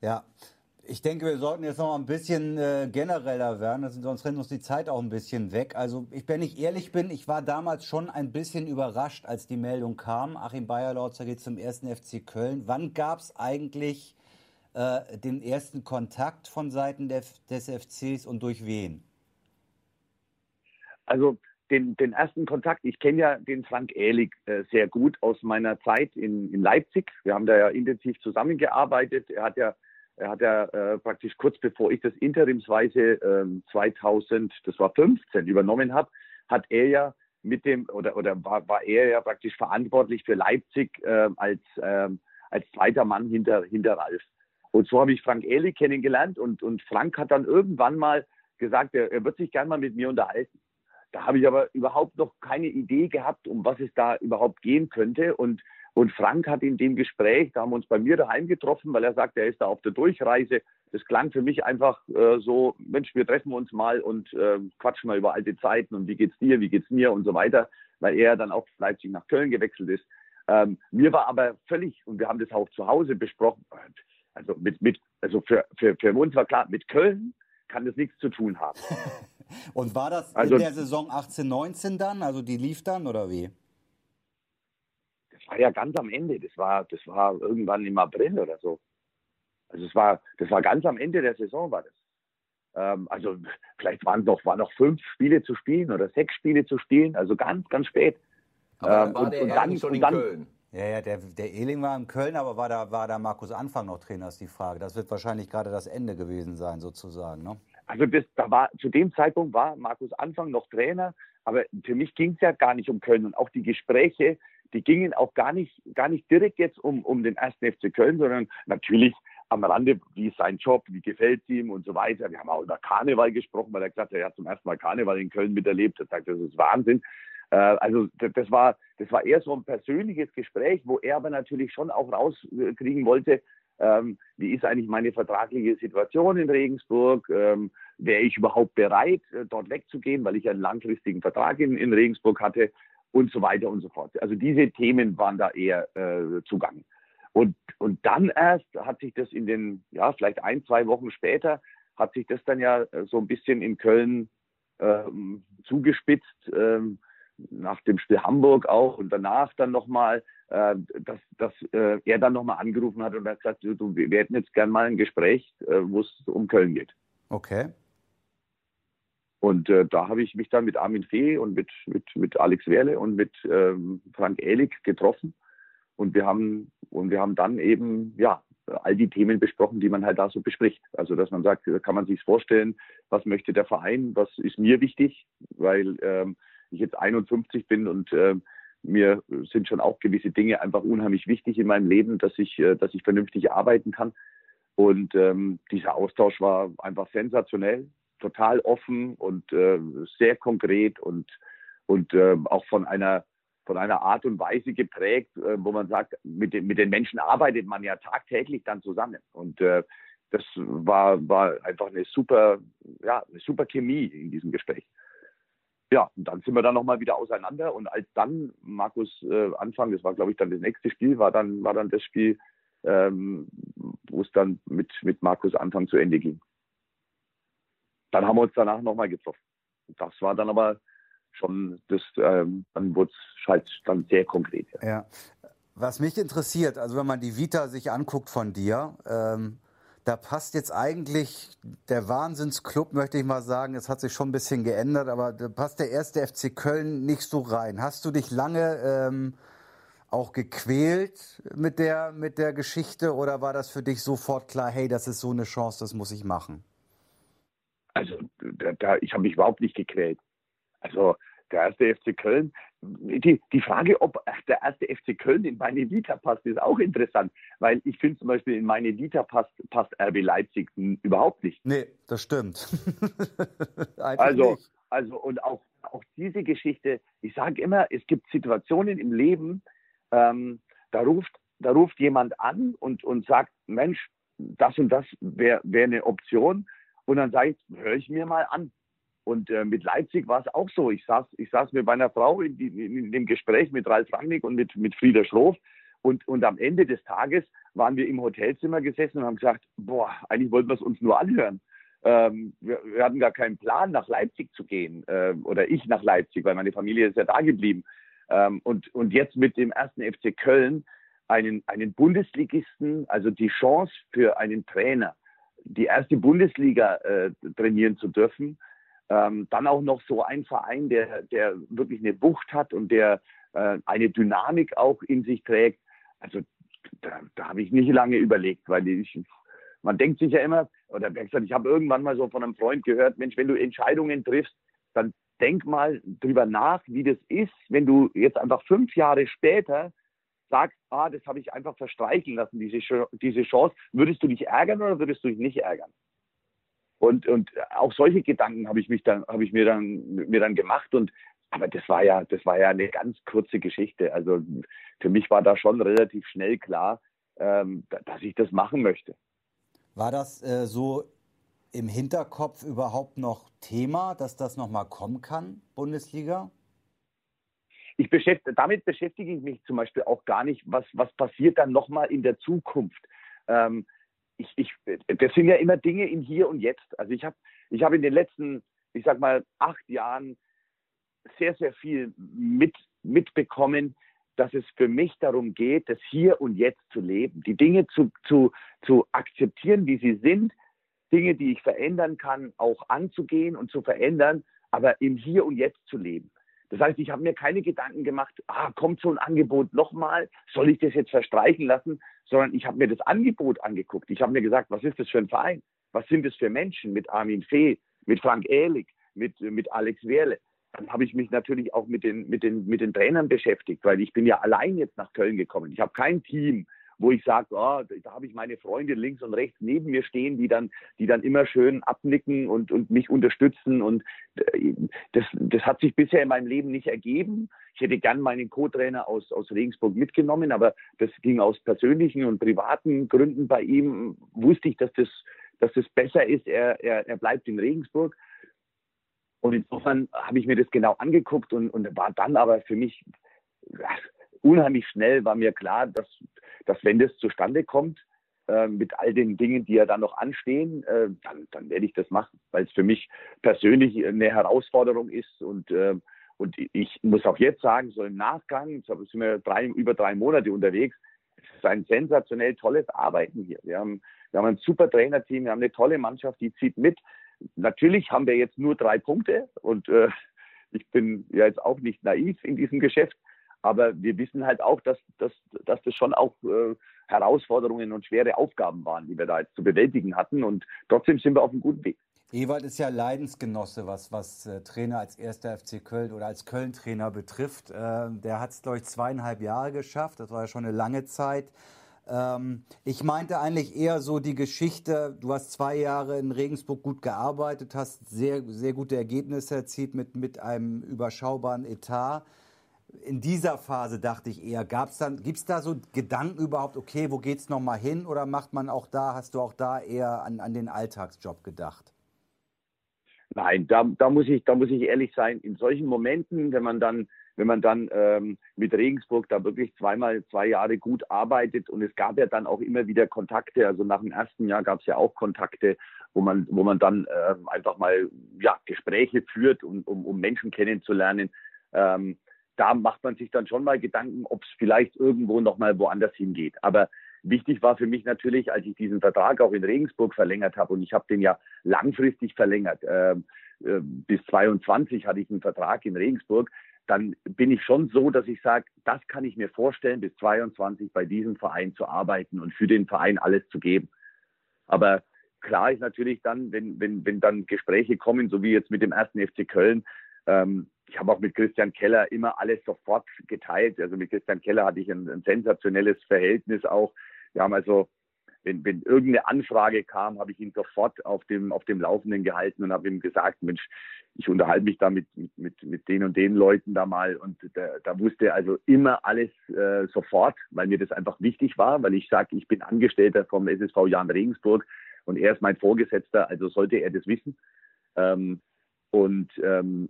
Ja, ich denke, wir sollten jetzt noch mal ein bisschen äh, genereller werden, sonst rennt uns die Zeit auch ein bisschen weg. Also, ich, wenn ich ehrlich bin, ich war damals schon ein bisschen überrascht, als die Meldung kam. Achim Bayerlautzer geht zum ersten FC Köln. Wann gab es eigentlich äh, den ersten Kontakt von Seiten der, des FCs und durch wen? Also, den, den ersten Kontakt, ich kenne ja den Frank Ehlig äh, sehr gut aus meiner Zeit in, in Leipzig. Wir haben da ja intensiv zusammengearbeitet. Er hat ja er hat ja äh, praktisch kurz bevor ich das interimsweise ähm, 2000, das war 15, übernommen habe, hat er ja mit dem oder oder war, war er ja praktisch verantwortlich für Leipzig äh, als ähm, als zweiter Mann hinter hinter Ralf. Und so habe ich Frank Ehli kennengelernt und und Frank hat dann irgendwann mal gesagt, er, er wird sich gern mal mit mir unterhalten. Da habe ich aber überhaupt noch keine Idee gehabt, um was es da überhaupt gehen könnte und und Frank hat in dem Gespräch, da haben wir uns bei mir daheim getroffen, weil er sagt, er ist da auf der Durchreise. Das klang für mich einfach äh, so, Mensch, wir treffen uns mal und äh, quatschen mal über alte Zeiten und wie geht's dir, wie geht's mir und so weiter, weil er dann auch Leipzig nach Köln gewechselt ist. Ähm, mir war aber völlig, und wir haben das auch zu Hause besprochen, also mit, mit, also für, für, für uns war klar, mit Köln kann das nichts zu tun haben. und war das also, in der Saison 18, 19 dann? Also die lief dann oder wie? War ja ganz am Ende. Das war, das war irgendwann im April oder so. Also es war, das war ganz am Ende der Saison war das. Ähm, also vielleicht waren noch, waren noch fünf Spiele zu spielen oder sechs Spiele zu spielen. Also ganz, ganz spät. Aber ähm, war der und dann, schon in dann, Köln? Ja, ja, der, der Ehling war in Köln, aber war da, war da Markus Anfang noch Trainer, ist die Frage. Das wird wahrscheinlich gerade das Ende gewesen sein, sozusagen. Ne? Also das, da war, zu dem Zeitpunkt war Markus Anfang noch Trainer, aber für mich ging es ja gar nicht um Köln. Und auch die Gespräche, die gingen auch gar nicht, gar nicht direkt jetzt um, um den ersten FC Köln, sondern natürlich am Rande, wie ist sein Job, wie gefällt es ihm und so weiter. Wir haben auch über Karneval gesprochen, weil er gesagt hat, er hat zum ersten Mal Karneval in Köln miterlebt. Er sagt, das ist Wahnsinn. Äh, also das war, das war eher so ein persönliches Gespräch, wo er aber natürlich schon auch rauskriegen wollte, ähm, wie ist eigentlich meine vertragliche Situation in Regensburg? Ähm, Wäre ich überhaupt bereit, äh, dort wegzugehen, weil ich einen langfristigen Vertrag in, in Regensburg hatte und so weiter und so fort. Also diese Themen waren da eher äh, zugange. Und, und dann erst hat sich das in den, ja, vielleicht ein, zwei Wochen später, hat sich das dann ja äh, so ein bisschen in Köln ähm, zugespitzt. Ähm, nach dem Spiel Hamburg auch und danach dann nochmal, äh, dass, dass äh, er dann nochmal angerufen hat und hat gesagt, du, wir hätten jetzt gern mal ein Gespräch, äh, wo es um Köln geht. Okay. Und äh, da habe ich mich dann mit Armin Fee und mit, mit, mit Alex Werle und mit ähm, Frank Ehlig getroffen. Und wir haben, und wir haben dann eben, ja, all die Themen besprochen, die man halt da so bespricht. Also, dass man sagt, kann man sich vorstellen, was möchte der Verein, was ist mir wichtig, weil ähm, ich jetzt 51 bin und äh, mir sind schon auch gewisse Dinge einfach unheimlich wichtig in meinem Leben, dass ich, äh, dass ich vernünftig arbeiten kann. Und ähm, dieser Austausch war einfach sensationell, total offen und äh, sehr konkret und, und äh, auch von einer, von einer Art und Weise geprägt, äh, wo man sagt, mit den, mit den Menschen arbeitet man ja tagtäglich dann zusammen. Und äh, das war, war einfach eine super, ja, eine super Chemie in diesem Gespräch ja, und dann sind wir dann nochmal wieder auseinander. Und als dann Markus äh, Anfang, das war glaube ich dann das nächste Spiel, war dann, war dann das Spiel, ähm, wo es dann mit, mit Markus Anfang zu Ende ging. Dann haben wir uns danach nochmal getroffen. Das war dann aber schon, das, ähm, dann wurde es halt dann sehr konkret. Ja. ja. Was mich interessiert, also wenn man die Vita sich anguckt von dir, ähm, da passt jetzt eigentlich der Wahnsinnsclub, möchte ich mal sagen. Es hat sich schon ein bisschen geändert, aber da passt der erste FC Köln nicht so rein. Hast du dich lange ähm, auch gequält mit der, mit der Geschichte oder war das für dich sofort klar, hey, das ist so eine Chance, das muss ich machen? Also, da, ich habe mich überhaupt nicht gequält. Also, der erste FC Köln, die, die Frage, ob der erste FC Köln in meine Vita passt, ist auch interessant, weil ich finde zum Beispiel in meine Vita passt, passt RB Leipzig überhaupt nicht. Nee, das stimmt. also, nicht. also, und auch, auch diese Geschichte, ich sage immer, es gibt Situationen im Leben, ähm, da ruft, da ruft jemand an und, und sagt, Mensch, das und das wäre wär eine Option. Und dann sage ich, höre ich mir mal an. Und äh, mit Leipzig war es auch so. Ich saß, ich saß mit meiner Frau in, die, in, dem Gespräch mit Ralf Rangnick und mit, mit Frieder Schroff. Und, und am Ende des Tages waren wir im Hotelzimmer gesessen und haben gesagt, boah, eigentlich wollten wir es uns nur anhören. Ähm, wir, wir, hatten gar keinen Plan, nach Leipzig zu gehen. Äh, oder ich nach Leipzig, weil meine Familie ist ja da geblieben. Ähm, und, und jetzt mit dem ersten FC Köln einen, einen Bundesligisten, also die Chance für einen Trainer, die erste Bundesliga äh, trainieren zu dürfen, ähm, dann auch noch so ein Verein, der, der wirklich eine Wucht hat und der äh, eine Dynamik auch in sich trägt. Also da, da habe ich nicht lange überlegt, weil ich, man denkt sich ja immer, oder ich habe irgendwann mal so von einem Freund gehört, Mensch, wenn du Entscheidungen triffst, dann denk mal drüber nach, wie das ist, wenn du jetzt einfach fünf Jahre später sagst, ah, das habe ich einfach verstreichen lassen, diese, diese Chance. Würdest du dich ärgern oder würdest du dich nicht ärgern? Und, und auch solche Gedanken habe ich mich dann, habe ich mir dann, mir dann gemacht und aber das war ja, das war ja eine ganz kurze Geschichte. Also für mich war da schon relativ schnell klar, ähm, dass ich das machen möchte. War das äh, so im Hinterkopf überhaupt noch Thema, dass das nochmal kommen kann, Bundesliga? Ich beschäftige, damit beschäftige ich mich zum Beispiel auch gar nicht, was, was passiert dann nochmal in der Zukunft. Ähm, ich, ich, das sind ja immer Dinge im Hier und Jetzt. Also ich habe ich hab in den letzten, ich sag mal, acht Jahren sehr, sehr viel mit, mitbekommen, dass es für mich darum geht, das Hier und Jetzt zu leben, die Dinge zu, zu, zu akzeptieren, wie sie sind, Dinge, die ich verändern kann, auch anzugehen und zu verändern, aber im Hier und Jetzt zu leben. Das heißt, ich habe mir keine Gedanken gemacht, ah, kommt so ein Angebot nochmal, soll ich das jetzt verstreichen lassen, sondern ich habe mir das Angebot angeguckt. Ich habe mir gesagt, was ist das für ein Verein? Was sind das für Menschen mit Armin Fee, mit Frank Ehrlich, mit, mit Alex Wehrle? Dann habe ich mich natürlich auch mit den, mit, den, mit den Trainern beschäftigt, weil ich bin ja allein jetzt nach Köln gekommen. Ich habe kein Team wo ich sage, oh, da habe ich meine Freunde links und rechts neben mir stehen, die dann, die dann immer schön abnicken und, und mich unterstützen. Und äh, das, das hat sich bisher in meinem Leben nicht ergeben. Ich hätte gern meinen Co-Trainer aus, aus Regensburg mitgenommen, aber das ging aus persönlichen und privaten Gründen bei ihm. Wusste ich, dass das, dass das besser ist. Er, er, er bleibt in Regensburg. Und insofern habe ich mir das genau angeguckt und, und war dann aber für mich unheimlich schnell, war mir klar, dass dass wenn das zustande kommt, äh, mit all den Dingen, die ja dann noch anstehen, äh, dann, dann werde ich das machen, weil es für mich persönlich eine Herausforderung ist und äh, und ich muss auch jetzt sagen, so im Nachgang, jetzt sind wir drei, über drei Monate unterwegs, es ist ein sensationell tolles Arbeiten hier. Wir haben, wir haben ein super Trainerteam, wir haben eine tolle Mannschaft, die zieht mit. Natürlich haben wir jetzt nur drei Punkte und äh, ich bin ja jetzt auch nicht naiv in diesem Geschäft. Aber wir wissen halt auch, dass, dass, dass das schon auch äh, Herausforderungen und schwere Aufgaben waren, die wir da jetzt zu bewältigen hatten. Und trotzdem sind wir auf einem guten Weg. Ewald ist ja Leidensgenosse, was, was äh, Trainer als erster FC Köln oder als Köln-Trainer betrifft. Äh, der hat es, glaube ich, zweieinhalb Jahre geschafft. Das war ja schon eine lange Zeit. Ähm, ich meinte eigentlich eher so die Geschichte, du hast zwei Jahre in Regensburg gut gearbeitet, hast sehr, sehr gute Ergebnisse erzielt mit, mit einem überschaubaren Etat in dieser Phase dachte ich eher, gibt es da so Gedanken überhaupt, okay, wo geht es nochmal hin oder macht man auch da, hast du auch da eher an, an den Alltagsjob gedacht? Nein, da, da, muss ich, da muss ich ehrlich sein, in solchen Momenten, wenn man dann, wenn man dann ähm, mit Regensburg da wirklich zweimal zwei Jahre gut arbeitet und es gab ja dann auch immer wieder Kontakte, also nach dem ersten Jahr gab es ja auch Kontakte, wo man, wo man dann ähm, einfach mal ja, Gespräche führt, um, um, um Menschen kennenzulernen. Ähm, da macht man sich dann schon mal Gedanken, ob es vielleicht irgendwo noch mal woanders hingeht. Aber wichtig war für mich natürlich, als ich diesen Vertrag auch in Regensburg verlängert habe und ich habe den ja langfristig verlängert. Äh, bis 22 hatte ich einen Vertrag in Regensburg. Dann bin ich schon so, dass ich sage, das kann ich mir vorstellen, bis 22 bei diesem Verein zu arbeiten und für den Verein alles zu geben. Aber klar ist natürlich dann, wenn, wenn, wenn dann Gespräche kommen, so wie jetzt mit dem ersten FC Köln, ähm, ich habe auch mit Christian Keller immer alles sofort geteilt. Also mit Christian Keller hatte ich ein, ein sensationelles Verhältnis auch. Wir haben also, wenn, wenn irgendeine Anfrage kam, habe ich ihn sofort auf dem, auf dem Laufenden gehalten und habe ihm gesagt, Mensch, ich unterhalte mich da mit, mit, mit den und den Leuten da mal. Und da, da wusste er also immer alles äh, sofort, weil mir das einfach wichtig war, weil ich sage, ich bin Angestellter vom SSV Jan Regensburg und er ist mein Vorgesetzter, also sollte er das wissen. Ähm, und ähm,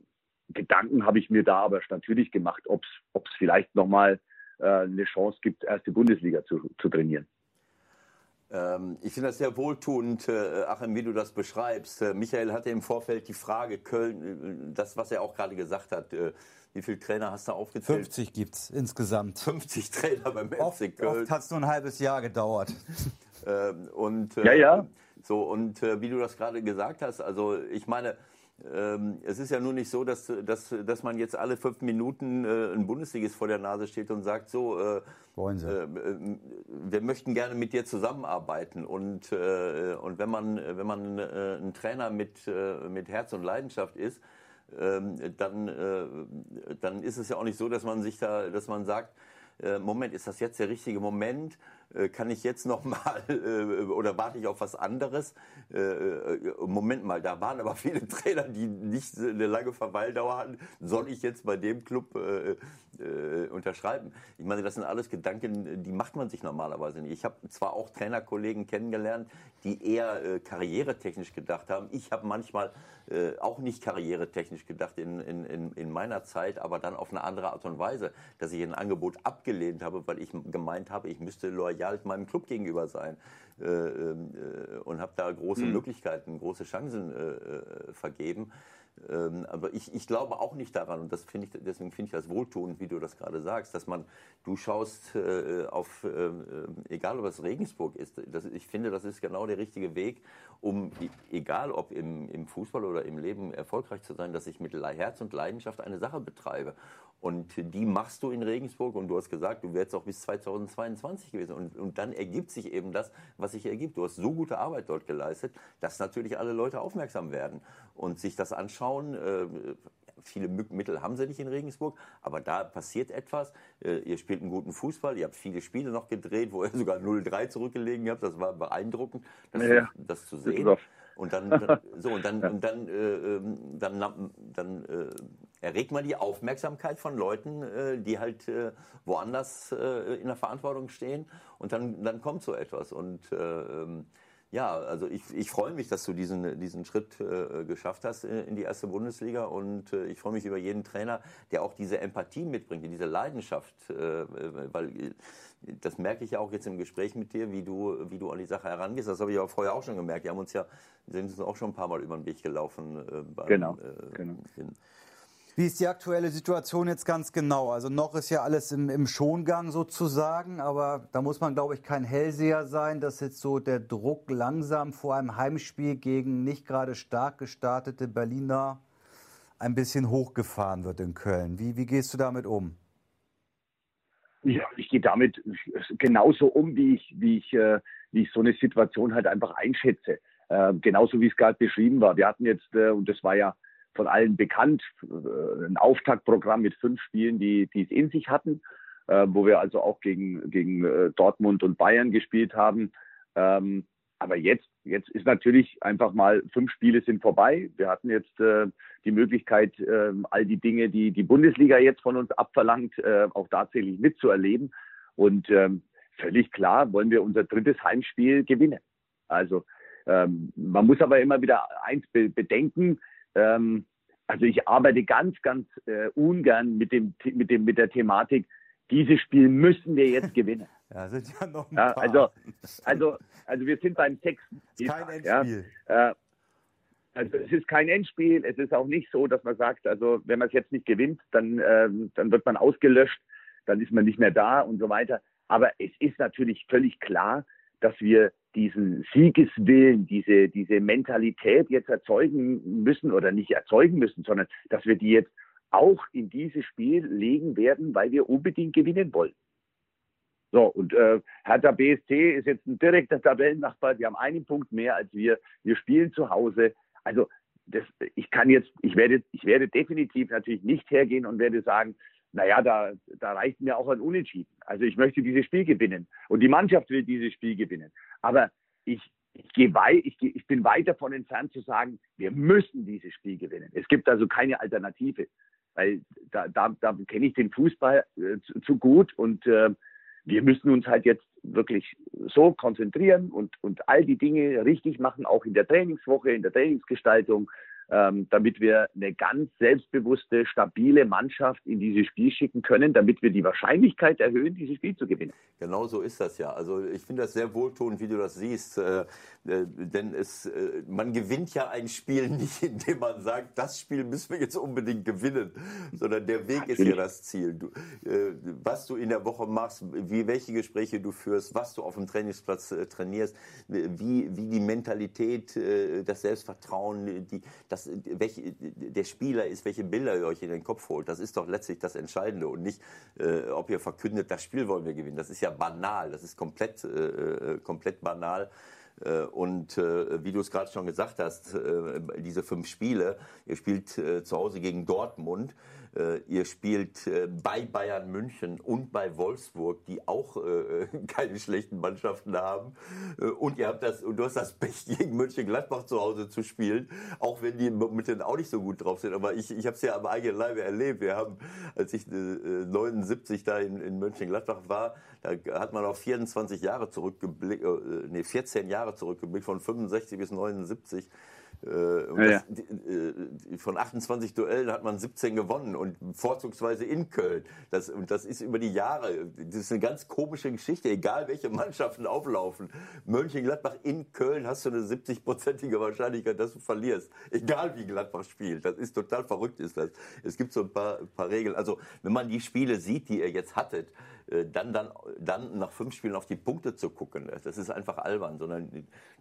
Gedanken habe ich mir da aber natürlich gemacht, ob es vielleicht nochmal äh, eine Chance gibt, erste Bundesliga zu, zu trainieren. Ähm, ich finde das sehr wohltuend, äh, Achim, wie du das beschreibst. Äh, Michael hatte im Vorfeld die Frage, Köln, äh, das, was er auch gerade gesagt hat, äh, wie viele Trainer hast du aufgezählt? 50 gibt es insgesamt. 50 Trainer beim oft, FC Köln. Oft hat es nur ein halbes Jahr gedauert. Ähm, und, ja, ja. So, und wie du das gerade gesagt hast, also ich meine, ähm, es ist ja nur nicht so, dass, dass, dass man jetzt alle fünf Minuten äh, ein Bundesligist vor der Nase steht und sagt, so, äh, Wollen Sie. Äh, wir möchten gerne mit dir zusammenarbeiten. Und, äh, und wenn man, wenn man äh, ein Trainer mit, äh, mit Herz und Leidenschaft ist, ähm, dann, dann ist es ja auch nicht so, dass man sich da, dass man sagt, Moment, ist das jetzt der richtige Moment? Äh, kann ich jetzt noch mal äh, oder warte ich auf was anderes? Äh, Moment mal, da waren aber viele Trainer, die nicht eine lange Verweildauer hatten. Soll ich jetzt bei dem Club unterschreiben? Ich meine, das sind alles Gedanken, die macht man sich normalerweise nicht. Ich habe zwar auch Trainerkollegen kennengelernt, die eher karrieretechnisch gedacht haben. Ich habe manchmal auch nicht karrieretechnisch gedacht in, in, in meiner Zeit, aber dann auf eine andere Art und Weise, dass ich ein Angebot abgelehnt habe, weil ich gemeint habe, ich müsste loyal loyal meinem Club gegenüber sein äh, ähm, äh, und habe da große mhm. Möglichkeiten, große Chancen äh, äh vergeben. Ähm, aber ich, ich glaube auch nicht daran, und das finde ich, deswegen finde ich das wohltuend, wie du das gerade sagst, dass man, du schaust äh, auf, äh, egal ob es Regensburg ist, das, ich finde, das ist genau der richtige Weg, um, egal ob im, im Fußball oder im Leben erfolgreich zu sein, dass ich mit Herz und Leidenschaft eine Sache betreibe. Und die machst du in Regensburg und du hast gesagt, du wärst auch bis 2022 gewesen. Und, und dann ergibt sich eben das, was sich ergibt. Du hast so gute Arbeit dort geleistet, dass natürlich alle Leute aufmerksam werden und sich das anschauen. Äh, viele Mittel haben sie nicht in Regensburg, aber da passiert etwas. Äh, ihr spielt einen guten Fußball, ihr habt viele Spiele noch gedreht, wo ihr sogar 0-3 zurückgelegen habt. Das war beeindruckend, das, ja, zu, das zu sehen. Und dann, so, und dann, und dann, äh, ähm, dann, dann, äh, erregt man die Aufmerksamkeit von Leuten, äh, die halt äh, woanders in der Verantwortung stehen. Und dann, dann kommt so etwas. Und äh, ähm, ja, also ich, ich freue mich, dass du diesen, diesen Schritt äh, geschafft hast äh, in die erste Bundesliga und äh, ich freue mich über jeden Trainer, der auch diese Empathie mitbringt, diese Leidenschaft, äh, weil äh, das merke ich ja auch jetzt im Gespräch mit dir, wie du, wie du an die Sache herangehst. Das habe ich aber vorher auch schon gemerkt. Wir haben uns ja, sind uns auch schon ein paar Mal über den Weg gelaufen. Äh, beim, genau, genau. In, wie ist die aktuelle Situation jetzt ganz genau? Also noch ist ja alles im, im Schongang sozusagen, aber da muss man, glaube ich, kein Hellseher sein, dass jetzt so der Druck langsam vor einem Heimspiel gegen nicht gerade stark gestartete Berliner ein bisschen hochgefahren wird in Köln. Wie, wie gehst du damit um? Ja, ich gehe damit genauso um, wie ich, wie ich, äh, wie ich so eine Situation halt einfach einschätze. Äh, genauso wie es gerade beschrieben war. Wir hatten jetzt, äh, und das war ja von allen bekannt, äh, ein Auftaktprogramm mit fünf Spielen, die, die es in sich hatten, äh, wo wir also auch gegen, gegen äh, Dortmund und Bayern gespielt haben. Ähm, aber jetzt, jetzt ist natürlich einfach mal, fünf Spiele sind vorbei. Wir hatten jetzt äh, die Möglichkeit, äh, all die Dinge, die die Bundesliga jetzt von uns abverlangt, äh, auch tatsächlich mitzuerleben. Und ähm, völlig klar wollen wir unser drittes Heimspiel gewinnen. Also ähm, man muss aber immer wieder eins be bedenken, ähm, also ich arbeite ganz, ganz äh, ungern mit dem, mit dem, mit der Thematik, dieses Spiel müssen wir jetzt gewinnen. ja, sind ja noch ein ja, paar. Also, also, also wir sind beim sechsten. Ist kein Endspiel. Ja, äh, also es ist kein Endspiel. Es ist auch nicht so, dass man sagt, also wenn man es jetzt nicht gewinnt, dann, ähm, dann wird man ausgelöscht, dann ist man nicht mehr da und so weiter. Aber es ist natürlich völlig klar, dass wir diesen Siegeswillen, diese, diese Mentalität jetzt erzeugen müssen oder nicht erzeugen müssen, sondern dass wir die jetzt auch in dieses Spiel legen werden, weil wir unbedingt gewinnen wollen. So, und äh, Hertha BSC ist jetzt ein direkter Tabellennachbar. Die haben einen Punkt mehr als wir. Wir spielen zu Hause. Also das, ich kann jetzt, ich werde, ich werde definitiv natürlich nicht hergehen und werde sagen, naja, da, da reicht mir auch ein Unentschieden. Also ich möchte dieses Spiel gewinnen und die Mannschaft will dieses Spiel gewinnen. Aber ich, ich, gehe wei ich, gehe, ich bin weit davon entfernt zu sagen, wir müssen dieses Spiel gewinnen. Es gibt also keine Alternative, weil da, da, da kenne ich den Fußball äh, zu, zu, gut und äh, wir müssen uns halt jetzt wirklich so konzentrieren und, und all die Dinge richtig machen, auch in der Trainingswoche, in der Trainingsgestaltung, ähm, damit wir eine ganz selbstbewusste, stabile Mannschaft in dieses Spiel schicken können, damit wir die Wahrscheinlichkeit erhöhen, dieses Spiel zu gewinnen. Genau so ist das ja. Also ich finde das sehr wohltuend, wie du das siehst, äh, äh, denn es, äh, man gewinnt ja ein Spiel nicht, indem man sagt, das Spiel müssen wir jetzt unbedingt gewinnen, sondern der Weg Natürlich. ist ja das Ziel. Du, äh, was du in der Woche machst, wie welche Gespräche du führst, was du auf dem Trainingsplatz äh, trainierst, wie, wie die Mentalität, äh, das Selbstvertrauen, die, das, welche, der Spieler ist, welche Bilder ihr euch in den Kopf holt. Das ist doch letztlich das Entscheidende und nicht, äh, ob ihr verkündet, das Spiel wollen wir gewinnen. Das ist ja banal, das ist komplett, äh, äh komplett banal. Äh, und äh, wie du es gerade schon gesagt hast, äh, diese fünf Spiele, ihr spielt zu Hause gegen Dortmund, ihr spielt bei Bayern München und bei Wolfsburg, die auch keine schlechten Mannschaften haben. Und ihr habt das, und du hast das Pech, gegen München-Gladbach zu Hause zu spielen, auch wenn die mit denen auch nicht so gut drauf sind. Aber ich, ich habe es ja am eigenen Leibe erlebt. Wir haben, als ich 79 da in, in München-Gladbach war, da hat man auf 24 Jahre zurückgeblickt, nee, 14 Jahre zurückgeblickt, von 65 bis 79. Äh, ja, das, äh, von 28 Duellen hat man 17 gewonnen und vorzugsweise in Köln. Das, und das ist über die Jahre, das ist eine ganz komische Geschichte, egal welche Mannschaften auflaufen. Mönchengladbach in Köln hast du eine 70-prozentige Wahrscheinlichkeit, dass du verlierst. Egal wie Gladbach spielt. Das ist total verrückt, ist das. Es gibt so ein paar, ein paar Regeln. Also, wenn man die Spiele sieht, die ihr jetzt hattet, dann, dann, dann nach fünf Spielen auf die Punkte zu gucken. Das ist einfach albern, sondern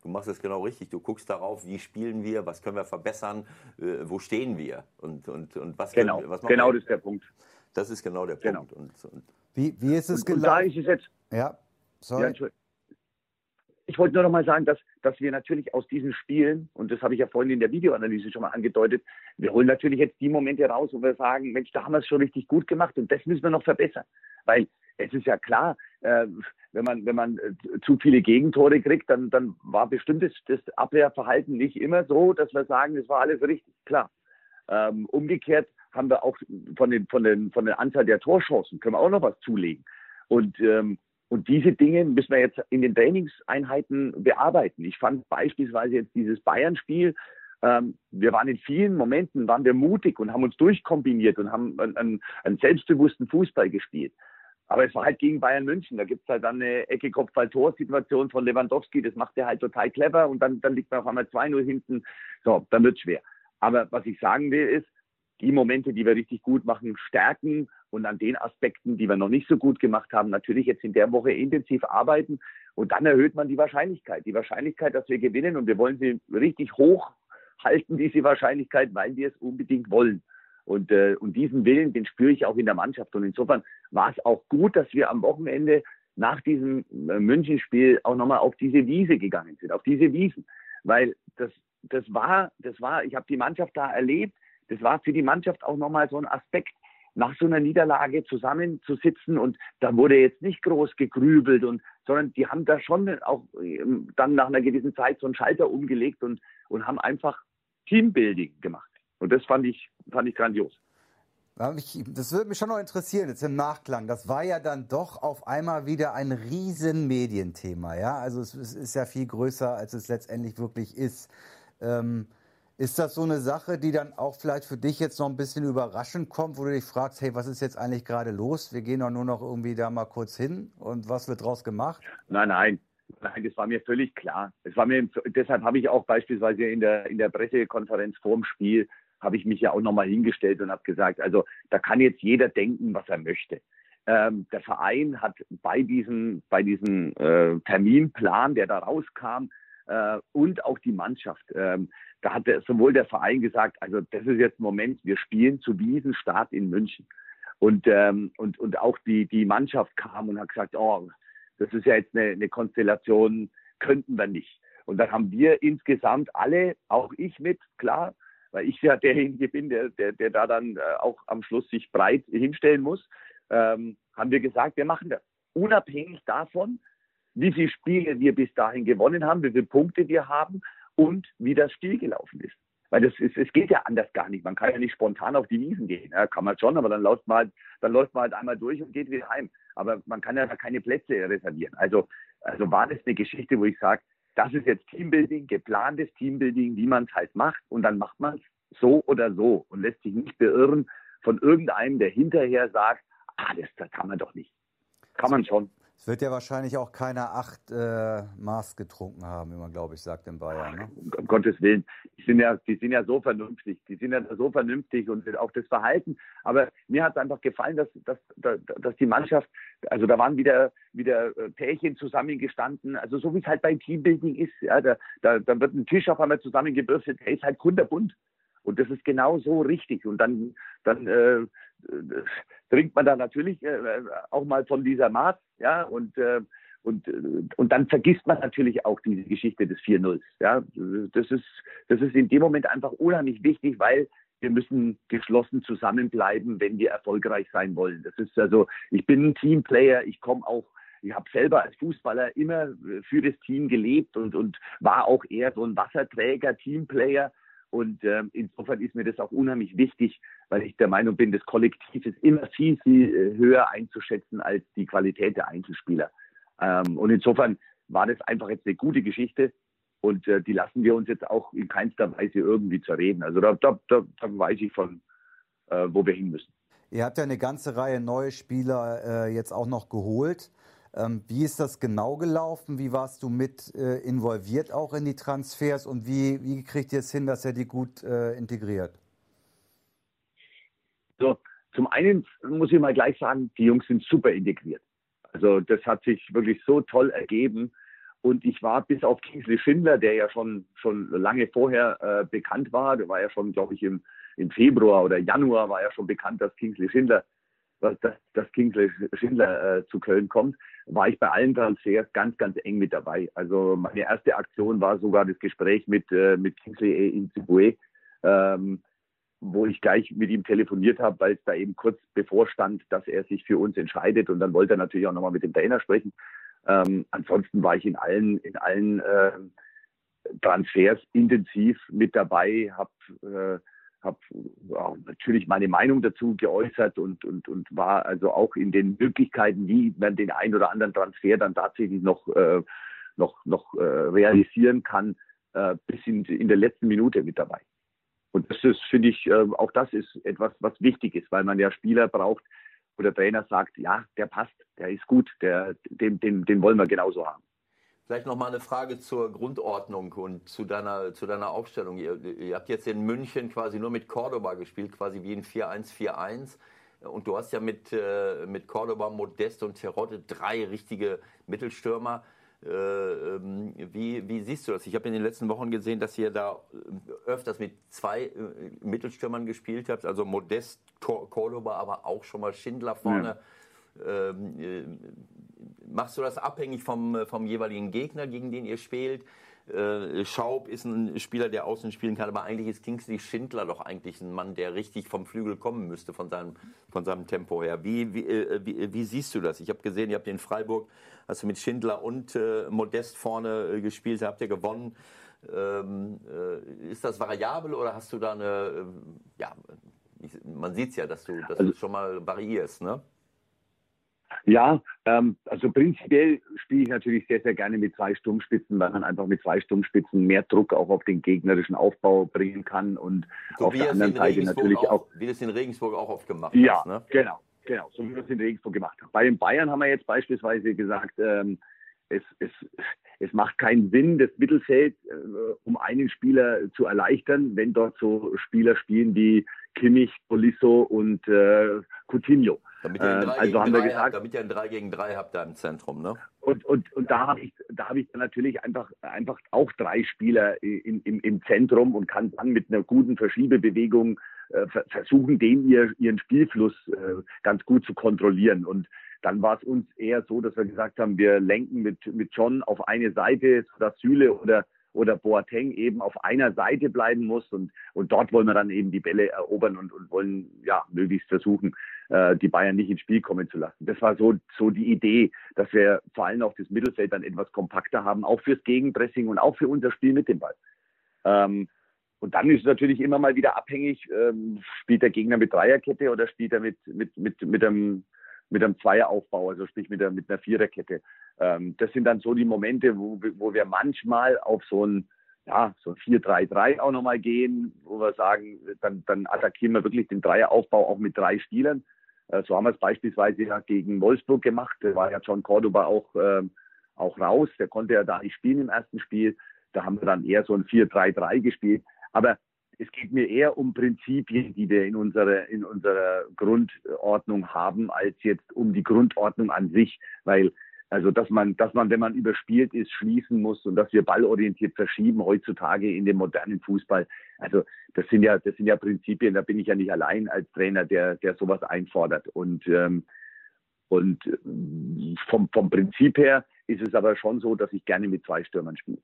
du machst es genau richtig. Du guckst darauf, wie spielen wir, was können wir verbessern, äh, wo stehen wir und, und, und was Genau, können, was genau das ist der Punkt. Das ist genau der Genau. Punkt. Und, und Wie, wie ist es da gelaufen? ist es jetzt, Ja, Ja, sorry. Entschuldigung. ich wollte nur noch mal sagen, dass, dass wir natürlich aus diesen Spielen, und das habe ich ja vorhin in der Videoanalyse schon mal angedeutet, wir holen natürlich jetzt die Momente raus, wo wir sagen, Mensch, da haben wir es schon richtig gut gemacht und das müssen wir noch verbessern. Weil es ist ja klar, äh, wenn man, wenn man äh, zu viele Gegentore kriegt, dann, dann war bestimmt das, das Abwehrverhalten nicht immer so, dass wir sagen, das war alles richtig, klar. Ähm, umgekehrt haben wir auch von den, von den, von der Anzahl der Torchancen können wir auch noch was zulegen. Und, ähm, und diese Dinge müssen wir jetzt in den Trainingseinheiten bearbeiten. Ich fand beispielsweise jetzt dieses Bayern-Spiel, ähm, wir waren in vielen Momenten, waren wir mutig und haben uns durchkombiniert und haben einen, einen, einen selbstbewussten Fußball gespielt. Aber es war halt gegen Bayern München. Da gibt's halt dann eine Ecke Kopfball-Tor-Situation von Lewandowski. Das macht er halt total clever und dann, dann liegt man auf einmal 2-0 hinten. So, dann wird's schwer. Aber was ich sagen will, ist, die Momente, die wir richtig gut machen, stärken und an den Aspekten, die wir noch nicht so gut gemacht haben, natürlich jetzt in der Woche intensiv arbeiten. Und dann erhöht man die Wahrscheinlichkeit. Die Wahrscheinlichkeit, dass wir gewinnen und wir wollen sie richtig hoch halten, diese Wahrscheinlichkeit, weil wir es unbedingt wollen. Und, äh, und diesen Willen, den spüre ich auch in der Mannschaft. Und insofern war es auch gut, dass wir am Wochenende nach diesem äh, Münchenspiel auch nochmal auf diese Wiese gegangen sind, auf diese Wiesen. Weil das, das war, das war, ich habe die Mannschaft da erlebt, das war für die Mannschaft auch nochmal so ein Aspekt, nach so einer Niederlage zusammenzusitzen und da wurde jetzt nicht groß gegrübelt und, sondern die haben da schon auch ähm, dann nach einer gewissen Zeit so einen Schalter umgelegt und, und haben einfach Teambuilding gemacht. Und das fand ich, fand ich grandios. Das würde mich schon noch interessieren, jetzt im Nachklang. Das war ja dann doch auf einmal wieder ein riesen Medienthema, ja? Also es, es ist ja viel größer, als es letztendlich wirklich ist. Ähm, ist das so eine Sache, die dann auch vielleicht für dich jetzt noch ein bisschen überraschend kommt, wo du dich fragst, hey, was ist jetzt eigentlich gerade los? Wir gehen doch nur noch irgendwie da mal kurz hin und was wird draus gemacht? Nein, nein. Nein, das war mir völlig klar. Es war mir, deshalb habe ich auch beispielsweise in der, in der Pressekonferenz vorm Spiel, habe ich mich ja auch nochmal hingestellt und habe gesagt, also da kann jetzt jeder denken, was er möchte. Ähm, der Verein hat bei diesem, bei diesem äh, Terminplan, der da rauskam, äh, und auch die Mannschaft, ähm, da hat der, sowohl der Verein gesagt, also das ist jetzt Moment, wir spielen zu diesem Start in München. Und, ähm, und, und auch die, die Mannschaft kam und hat gesagt, oh, das ist ja jetzt eine, eine Konstellation, könnten wir nicht. Und dann haben wir insgesamt alle, auch ich mit, klar, weil ich ja derjenige bin, der, der, der da dann äh, auch am Schluss sich breit hinstellen muss, ähm, haben wir gesagt, wir machen das. Unabhängig davon, wie viele Spiele wir bis dahin gewonnen haben, wie viele Punkte wir haben und wie das Spiel gelaufen ist. Weil das ist, es geht ja anders gar nicht. Man kann ja nicht spontan auf die Wiesen gehen. Ja, kann man schon, aber dann läuft man halt, dann läuft man halt einmal durch und geht wieder heim. Aber man kann ja keine Plätze reservieren. Also, also war das eine Geschichte, wo ich sage, das ist jetzt Teambuilding, geplantes Teambuilding, wie man es halt macht. Und dann macht man es so oder so und lässt sich nicht beirren von irgendeinem, der hinterher sagt, ah, das, das kann man doch nicht. Kann man schon. Es wird ja wahrscheinlich auch keiner acht äh, Maß getrunken haben, wie man, glaube ich, sagt in Bayern. Ne? um um Gottes Willen, die sind ja, die sind ja so vernünftig, die sind ja so vernünftig und auch das Verhalten. Aber mir hat es einfach gefallen, dass, dass, dass, die Mannschaft, also da waren wieder, wieder äh, Pärchen zusammengestanden, also so wie es halt beim Teambuilding ist, ja, da, da, da wird ein Tisch auf einmal zusammengebürstet, der ist halt kunterbunt. Und das ist genau so richtig. Und dann, dann äh, trinkt man da natürlich äh, auch mal von dieser Maß, ja, und äh, und, äh, und dann vergisst man natürlich auch diese Geschichte des 4-0. Ja, das ist, das ist in dem Moment einfach unheimlich wichtig, weil wir müssen geschlossen zusammenbleiben, wenn wir erfolgreich sein wollen. Das ist also, ich bin ein Teamplayer, ich komme auch, ich habe selber als Fußballer immer für das Team gelebt und, und war auch eher so ein Wasserträger, Teamplayer. Und ähm, insofern ist mir das auch unheimlich wichtig, weil ich der Meinung bin, das Kollektiv ist immer viel, viel äh, höher einzuschätzen als die Qualität der Einzelspieler. Ähm, und insofern war das einfach jetzt eine gute Geschichte. Und äh, die lassen wir uns jetzt auch in keinster Weise irgendwie zerreden. Also da, da, da, da weiß ich von, äh, wo wir hin müssen. Ihr habt ja eine ganze Reihe neue Spieler äh, jetzt auch noch geholt. Ähm, wie ist das genau gelaufen? Wie warst du mit äh, involviert auch in die Transfers und wie, wie kriegt ihr es hin, dass er die gut äh, integriert? So, zum einen muss ich mal gleich sagen, die Jungs sind super integriert. Also das hat sich wirklich so toll ergeben. Und ich war bis auf Kingsley Schindler, der ja schon, schon lange vorher äh, bekannt war, der war ja schon, glaube ich, im, im Februar oder Januar war ja schon bekannt, dass Kingsley Schindler, dass, dass Kingsley Schindler äh, zu Köln kommt, war ich bei allen Transfers ganz, ganz eng mit dabei. Also meine erste Aktion war sogar das Gespräch mit, äh, mit Kingsley in Zibue, ähm, wo ich gleich mit ihm telefoniert habe, weil es da eben kurz bevorstand, dass er sich für uns entscheidet. Und dann wollte er natürlich auch nochmal mit dem Trainer sprechen. Ähm, ansonsten war ich in allen, in allen äh, Transfers intensiv mit dabei, habe äh, hab, ja, natürlich meine Meinung dazu geäußert und, und, und war also auch in den Möglichkeiten, wie man den einen oder anderen Transfer dann tatsächlich noch, äh, noch, noch äh, realisieren kann, äh, bis in, in der letzten Minute mit dabei. Und das ist, finde ich, äh, auch das ist etwas, was wichtig ist, weil man ja Spieler braucht, wo der Trainer sagt, ja, der passt, der ist gut, der, den, den, den wollen wir genauso haben. Vielleicht noch mal eine Frage zur Grundordnung und zu deiner, zu deiner Aufstellung. Ihr, ihr habt jetzt in München quasi nur mit Cordoba gespielt, quasi wie in 4-1-4-1. Und du hast ja mit, äh, mit Cordoba, Modest und Terodde drei richtige Mittelstürmer. Äh, ähm, wie, wie, siehst du das? Ich habe in den letzten Wochen gesehen, dass ihr da äh, öfters mit zwei äh, Mittelstürmern gespielt habt, also Modest, Cordoba, aber auch schon mal Schindler vorne. Ja. Ähm, machst du das abhängig vom, vom jeweiligen Gegner, gegen den ihr spielt? Schaub ist ein Spieler, der außen spielen kann, aber eigentlich ist Kingsley Schindler doch eigentlich ein Mann, der richtig vom Flügel kommen müsste, von seinem, von seinem Tempo her. Wie, wie, wie, wie siehst du das? Ich habe gesehen, ihr habt in Freiburg hast du mit Schindler und äh, Modest vorne äh, gespielt, habt ihr gewonnen. Ähm, äh, ist das variabel oder hast du da eine, äh, ja, ich, man sieht es ja, dass du das also, schon mal variierst, ne? Ja, ähm, also prinzipiell spiele ich natürlich sehr, sehr gerne mit zwei Sturmspitzen, weil man einfach mit zwei Sturmspitzen mehr Druck auch auf den gegnerischen Aufbau bringen kann und so auf der anderen Seite natürlich auch, auch, Wie du es in Regensburg auch oft gemacht ja, hast. Ja, ne? genau. Genau, so wie wir es in Regensburg gemacht haben. Bei den Bayern haben wir jetzt beispielsweise gesagt, ähm, es, es, es macht keinen Sinn, das Mittelfeld äh, um einen Spieler zu erleichtern, wenn dort so Spieler spielen wie Kimmich, Polisso und äh, Coutinho. Damit ihr, äh, also haben wir gesagt, habt, damit ihr ein 3 gegen 3 habt da im Zentrum, ne? Und, und, und da habe ich, da hab ich dann natürlich einfach, einfach auch drei Spieler im, im, im Zentrum und kann dann mit einer guten Verschiebebewegung äh, versuchen, den ihr, ihren Spielfluss äh, ganz gut zu kontrollieren. Und dann war es uns eher so, dass wir gesagt haben, wir lenken mit, mit John auf eine Seite, sodass Süle oder oder Boateng eben auf einer Seite bleiben muss und, und dort wollen wir dann eben die Bälle erobern und, und wollen ja möglichst versuchen, äh, die Bayern nicht ins Spiel kommen zu lassen. Das war so, so die Idee, dass wir vor allem auch das Mittelfeld dann etwas kompakter haben, auch fürs Gegenpressing und auch für unser Spiel mit dem Ball. Ähm, und dann ist es natürlich immer mal wieder abhängig, ähm, spielt der Gegner mit Dreierkette oder spielt er mit, mit, mit, mit einem mit einem Zweieraufbau, also sprich mit, der, mit einer Viererkette. Ähm, das sind dann so die Momente, wo, wo wir manchmal auf so ein ja, so ein 4-3-3 auch nochmal gehen, wo wir sagen, dann, dann attackieren wir wirklich den Dreieraufbau auch mit drei Spielern. Äh, so haben wir es beispielsweise ja gegen Wolfsburg gemacht. Da war ja John Cordoba auch, äh, auch raus. Der konnte ja da nicht spielen im ersten Spiel. Da haben wir dann eher so ein 4-3-3 gespielt. Aber es geht mir eher um Prinzipien, die wir in unserer, in unserer Grundordnung haben, als jetzt um die Grundordnung an sich, weil also dass man, dass man, wenn man überspielt ist, schließen muss und dass wir ballorientiert verschieben heutzutage in dem modernen Fußball. Also das sind ja, das sind ja Prinzipien. Da bin ich ja nicht allein als Trainer, der, der sowas einfordert. Und ähm, und vom, vom Prinzip her ist es aber schon so, dass ich gerne mit zwei Stürmern spiele.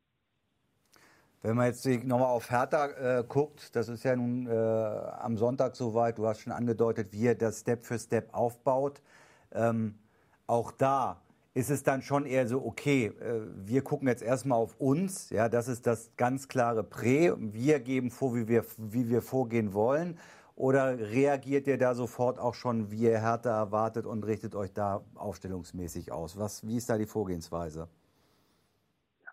Wenn man jetzt nochmal auf Hertha äh, guckt, das ist ja nun äh, am Sonntag soweit, du hast schon angedeutet, wie er das Step für Step aufbaut. Ähm, auch da ist es dann schon eher so, okay, äh, wir gucken jetzt erstmal auf uns, ja, das ist das ganz klare Prä, wir geben vor, wie wir, wie wir vorgehen wollen. Oder reagiert ihr da sofort auch schon, wie ihr Hertha erwartet und richtet euch da aufstellungsmäßig aus? Was, wie ist da die Vorgehensweise?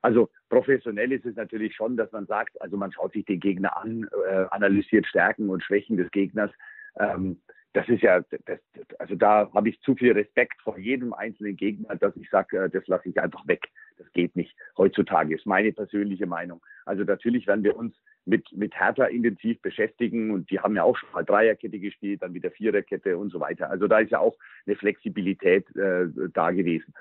Also professionell ist es natürlich schon, dass man sagt, also man schaut sich den Gegner an, äh, analysiert Stärken und Schwächen des Gegners. Ähm, das ist ja, das, also da habe ich zu viel Respekt vor jedem einzelnen Gegner, dass ich sage, äh, das lasse ich einfach weg. Das geht nicht heutzutage, ist meine persönliche Meinung. Also natürlich werden wir uns mit, mit Hertha intensiv beschäftigen und die haben ja auch schon mal Dreierkette gespielt, dann wieder Viererkette und so weiter. Also da ist ja auch eine Flexibilität äh, da gewesen.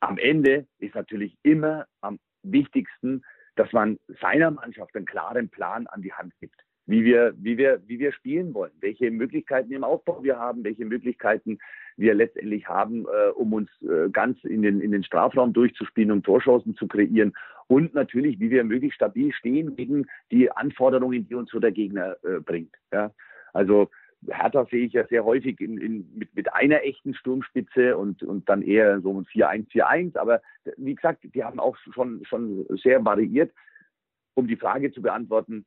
Am Ende ist natürlich immer am wichtigsten, dass man seiner Mannschaft einen klaren Plan an die Hand gibt wie wir, wie wir, wie wir spielen wollen, welche Möglichkeiten im Aufbau wir haben, welche Möglichkeiten wir letztendlich haben, äh, um uns äh, ganz in den, in den Strafraum durchzuspielen, um Torchancen zu kreieren und natürlich, wie wir möglichst stabil stehen gegen die Anforderungen, die uns so der Gegner äh, bringt. Ja? Also Hertha sehe ich ja sehr häufig in, in, mit, mit einer echten Sturmspitze und, und dann eher so ein 4-1-4-1. Aber wie gesagt, die haben auch schon, schon sehr variiert. Um die Frage zu beantworten,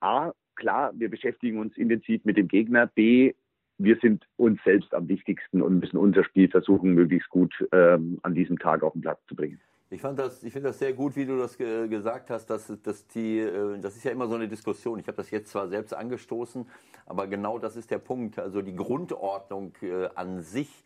A, klar, wir beschäftigen uns intensiv mit dem Gegner. B, wir sind uns selbst am wichtigsten und müssen unser Spiel versuchen, möglichst gut ähm, an diesem Tag auf den Platz zu bringen. Ich fand das, ich finde das sehr gut, wie du das ge gesagt hast, dass, dass die, äh, das ist ja immer so eine Diskussion. Ich habe das jetzt zwar selbst angestoßen, aber genau das ist der Punkt. Also die Grundordnung äh, an sich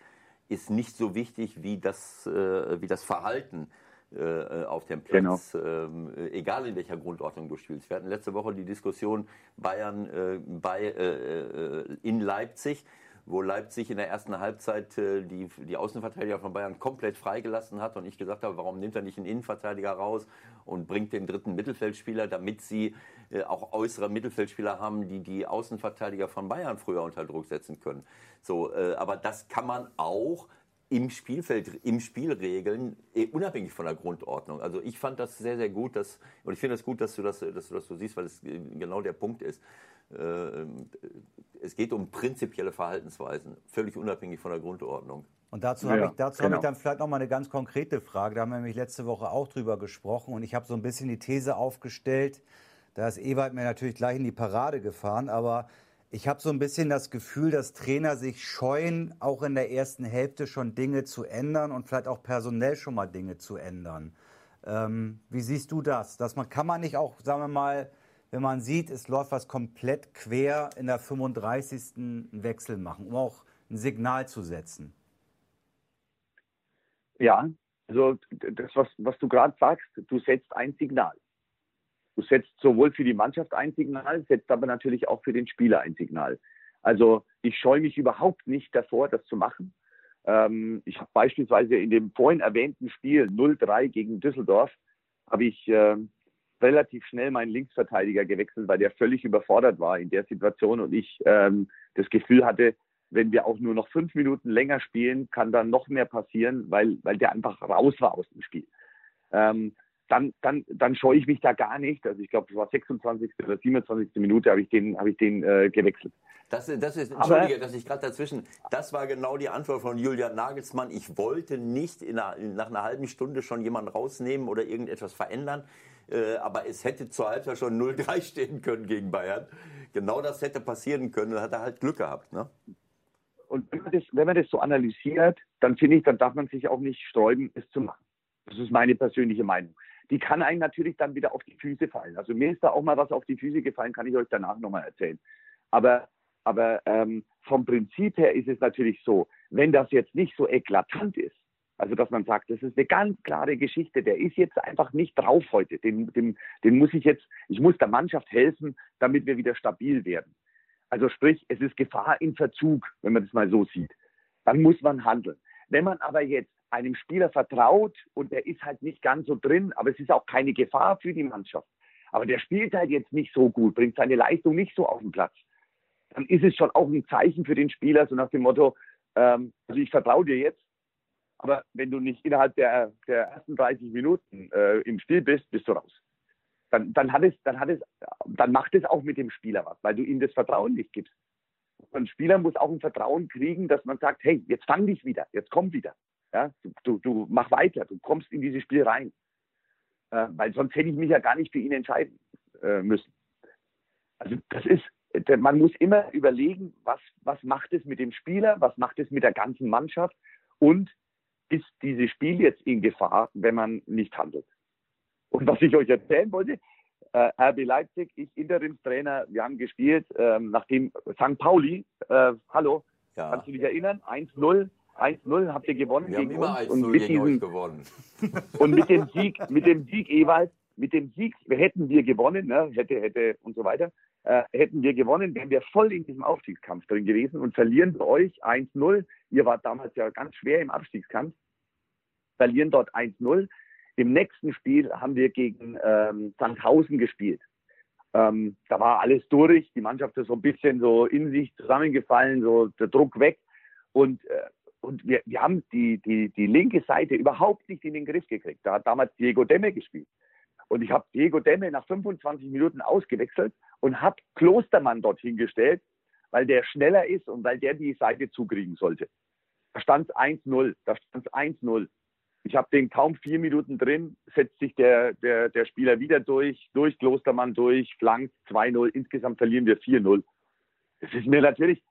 ist nicht so wichtig wie das, äh, wie das Verhalten äh, auf dem Platz, genau. ähm, egal in welcher Grundordnung du spielst. Wir hatten letzte Woche die Diskussion Bayern äh, bei, äh, in Leipzig wo Leipzig in der ersten Halbzeit äh, die, die Außenverteidiger von Bayern komplett freigelassen hat und ich gesagt habe, warum nimmt er nicht einen Innenverteidiger raus und bringt den dritten Mittelfeldspieler, damit sie äh, auch äußere Mittelfeldspieler haben, die die Außenverteidiger von Bayern früher unter Druck setzen können. So, äh, aber das kann man auch im Spielfeld, im Spiel regeln, eh, unabhängig von der Grundordnung. Also ich fand das sehr, sehr gut, dass, und ich finde es das gut, dass du das, dass du das so siehst, weil es genau der Punkt ist. Äh, es geht um prinzipielle Verhaltensweisen, völlig unabhängig von der Grundordnung. Und dazu habe ich, dazu genau. hab ich dann vielleicht noch mal eine ganz konkrete Frage. Da haben wir nämlich letzte Woche auch drüber gesprochen und ich habe so ein bisschen die These aufgestellt. Da ist Ewald mir natürlich gleich in die Parade gefahren, aber ich habe so ein bisschen das Gefühl, dass Trainer sich scheuen, auch in der ersten Hälfte schon Dinge zu ändern und vielleicht auch personell schon mal Dinge zu ändern. Ähm, wie siehst du das? Dass man kann man nicht auch, sagen wir mal, wenn man sieht, es läuft was komplett quer in der 35. einen Wechsel machen, um auch ein Signal zu setzen? Ja, also das, was, was du gerade sagst, du setzt ein Signal. Du setzt sowohl für die Mannschaft ein Signal, setzt aber natürlich auch für den Spieler ein Signal. Also ich scheue mich überhaupt nicht davor, das zu machen. Ähm, ich habe beispielsweise in dem vorhin erwähnten Spiel 0-3 gegen Düsseldorf, habe ich äh, relativ schnell meinen Linksverteidiger gewechselt, weil der völlig überfordert war in der Situation und ich ähm, das Gefühl hatte, wenn wir auch nur noch fünf Minuten länger spielen, kann dann noch mehr passieren, weil, weil der einfach raus war aus dem Spiel. Ähm, dann, dann, dann scheue ich mich da gar nicht. Also ich glaube, es war 26. oder 27. Minute, habe ich den, habe ich den äh, gewechselt. Das, das ist, entschuldige, Aber, dass ich gerade dazwischen, das war genau die Antwort von Julian Nagelsmann. Ich wollte nicht einer, nach einer halben Stunde schon jemanden rausnehmen oder irgendetwas verändern. Äh, aber es hätte zur Halbzeit schon 0-3 stehen können gegen Bayern. Genau das hätte passieren können. Da hat er halt Glück gehabt. Ne? Und wenn man, das, wenn man das so analysiert, dann finde ich, dann darf man sich auch nicht sträuben, es zu machen. Das ist meine persönliche Meinung die kann einem natürlich dann wieder auf die Füße fallen. Also mir ist da auch mal was auf die Füße gefallen, kann ich euch danach nochmal erzählen. Aber, aber ähm, vom Prinzip her ist es natürlich so, wenn das jetzt nicht so eklatant ist, also dass man sagt, das ist eine ganz klare Geschichte, der ist jetzt einfach nicht drauf heute, den, den, den muss ich jetzt, ich muss der Mannschaft helfen, damit wir wieder stabil werden. Also sprich, es ist Gefahr in Verzug, wenn man das mal so sieht. Dann muss man handeln. Wenn man aber jetzt einem Spieler vertraut und der ist halt nicht ganz so drin, aber es ist auch keine Gefahr für die Mannschaft. Aber der spielt halt jetzt nicht so gut, bringt seine Leistung nicht so auf den Platz. Dann ist es schon auch ein Zeichen für den Spieler, so nach dem Motto, ähm, also ich vertraue dir jetzt, aber wenn du nicht innerhalb der, der ersten 30 Minuten äh, im Spiel bist, bist du raus. Dann, dann, hat es, dann, hat es, dann macht es auch mit dem Spieler was, weil du ihm das Vertrauen nicht gibst. ein Spieler muss auch ein Vertrauen kriegen, dass man sagt, hey, jetzt fang dich wieder, jetzt komm wieder. Ja, du, du mach weiter, du kommst in dieses Spiel rein. Äh, weil sonst hätte ich mich ja gar nicht für ihn entscheiden äh, müssen. Also das ist, man muss immer überlegen, was, was macht es mit dem Spieler, was macht es mit der ganzen Mannschaft und ist dieses Spiel jetzt in Gefahr, wenn man nicht handelt. Und was ich euch erzählen wollte, äh, RB Leipzig, ich Interimstrainer, wir haben gespielt, ähm, nachdem St. Pauli, äh, hallo, ja. kannst du dich erinnern? 1-0, 1-0 habt ihr gewonnen wir gegen haben immer uns. 1-0 gegen diesem, euch gewonnen. Und mit dem Sieg, mit dem Sieg Ewald, mit dem Sieg, hätten wir gewonnen, ne, hätte, hätte und so weiter, äh, hätten wir gewonnen, wären wir voll in diesem Aufstiegskampf drin gewesen und verlieren bei euch 1-0. Ihr wart damals ja ganz schwer im Abstiegskampf, verlieren dort 1-0. Im nächsten Spiel haben wir gegen ähm, Sandhausen gespielt. Ähm, da war alles durch, die Mannschaft ist so ein bisschen so in sich zusammengefallen, so der Druck weg. Und, äh, und wir, wir haben die, die, die linke Seite überhaupt nicht in den Griff gekriegt. Da hat damals Diego Demme gespielt. Und ich habe Diego Demme nach 25 Minuten ausgewechselt und habe Klostermann dorthin gestellt, weil der schneller ist und weil der die Seite zukriegen sollte. Da stand es 1-0. Da stand es 1-0. Ich habe den kaum vier Minuten drin, setzt sich der, der, der Spieler wieder durch, durch Klostermann durch, flankt 2-0. Insgesamt verlieren wir 4-0. Das ist mir natürlich,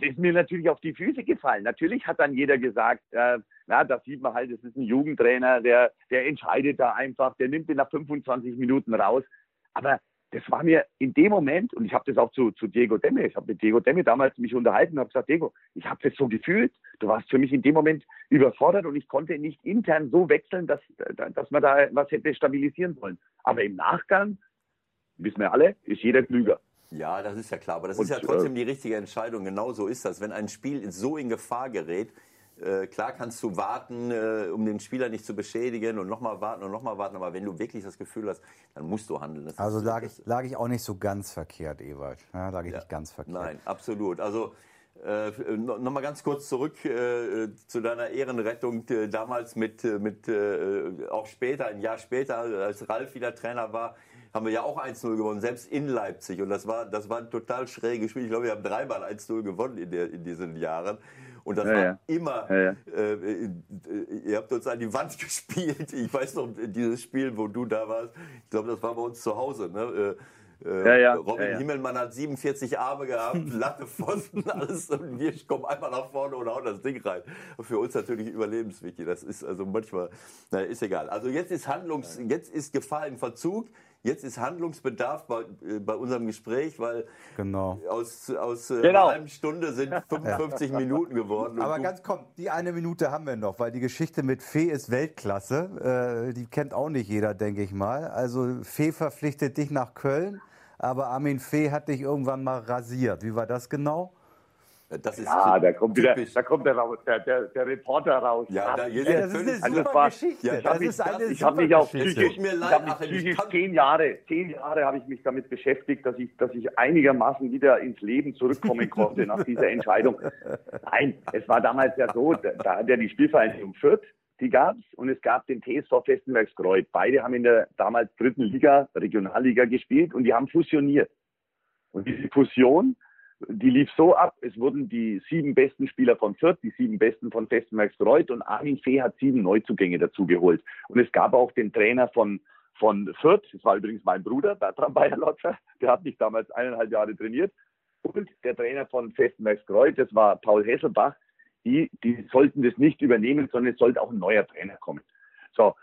ist mir natürlich auf die Füße gefallen. Natürlich hat dann jeder gesagt, äh, na, das sieht man halt, das ist ein Jugendtrainer, der, der entscheidet da einfach, der nimmt ihn nach 25 Minuten raus. Aber das war mir in dem Moment, und ich habe das auch zu, zu Diego Demme, ich habe mit Diego Demme damals mich unterhalten und habe gesagt, Diego, ich habe das so gefühlt, du warst für mich in dem Moment überfordert und ich konnte nicht intern so wechseln, dass, dass man da was hätte stabilisieren wollen. Aber im Nachgang, wissen wir alle, ist jeder klüger. Ja, das ist ja klar, aber das und, ist ja trotzdem äh, die richtige Entscheidung. Genau so ist das. Wenn ein Spiel so in Gefahr gerät, äh, klar kannst du warten, äh, um den Spieler nicht zu beschädigen und nochmal warten und nochmal warten, aber wenn du wirklich das Gefühl hast, dann musst du handeln. Das also lag ich, lag ich auch nicht so ganz verkehrt, Ewald. Ja, lag ich ja. nicht ganz verkehrt. Nein, absolut. Also äh, Nochmal ganz kurz zurück äh, zu deiner Ehrenrettung äh, damals mit, äh, mit auch später, ein Jahr später, als Ralf wieder Trainer war, haben wir ja auch 1-0 gewonnen, selbst in Leipzig. Und das war, das war ein total schräges Spiel. Ich glaube, wir haben dreimal 1-0 gewonnen in, der, in diesen Jahren. Und das ja, war ja. immer, ja, äh, äh, ihr habt uns an die Wand gespielt. Ich weiß noch, dieses Spiel, wo du da warst, ich glaube, das war bei uns zu Hause. Ne? Äh, äh ja, ja, Robin ja, Himmelmann hat 47 Arme gehabt, Latte Pfosten, alles und wir kommen einfach nach vorne und hauen das Ding rein. Für uns natürlich überlebenswichtig. Das ist also manchmal, naja, ist egal. Also jetzt ist Handlungs, jetzt ist Gefahr im Verzug. Jetzt ist Handlungsbedarf bei, äh, bei unserem Gespräch, weil genau. aus, aus äh, genau. einer halben Stunde sind 55 ja. Minuten geworden. Aber ganz komm, die eine Minute haben wir noch, weil die Geschichte mit Fee ist Weltklasse. Äh, die kennt auch nicht jeder, denke ich mal. Also Fee verpflichtet dich nach Köln, aber Armin Fee hat dich irgendwann mal rasiert. Wie war das genau? Das ist ja, da kommt wieder, da kommt der, der, der, der Reporter raus. Ja, da, ja, das ist eine super war, Geschichte. Ja, das ist eine ich habe mich auch psychisch, mir leid, ich mich psychisch zehn Jahre, zehn Jahre habe ich mich damit beschäftigt, dass ich, dass ich einigermaßen wieder ins Leben zurückkommen konnte nach dieser Entscheidung. Nein, es war damals ja so, da, da hat ja die Spielvereinigung Fürth, die gab's und es gab den TSV Festenbergskreuth. Beide haben in der damals dritten Liga, Regionalliga gespielt und die haben fusioniert. Und diese Fusion die lief so ab, es wurden die sieben besten Spieler von Fürth, die sieben besten von Festenbergsreuth und Armin Fee hat sieben Neuzugänge dazu geholt. Und es gab auch den Trainer von, von Fürth, das war übrigens mein Bruder, Bertram Bayerlotzer, der hat mich damals eineinhalb Jahre trainiert. Und der Trainer von Festenbergsreuth, das war Paul Hesselbach, die, die sollten das nicht übernehmen, sondern es sollte auch ein neuer Trainer kommen. So,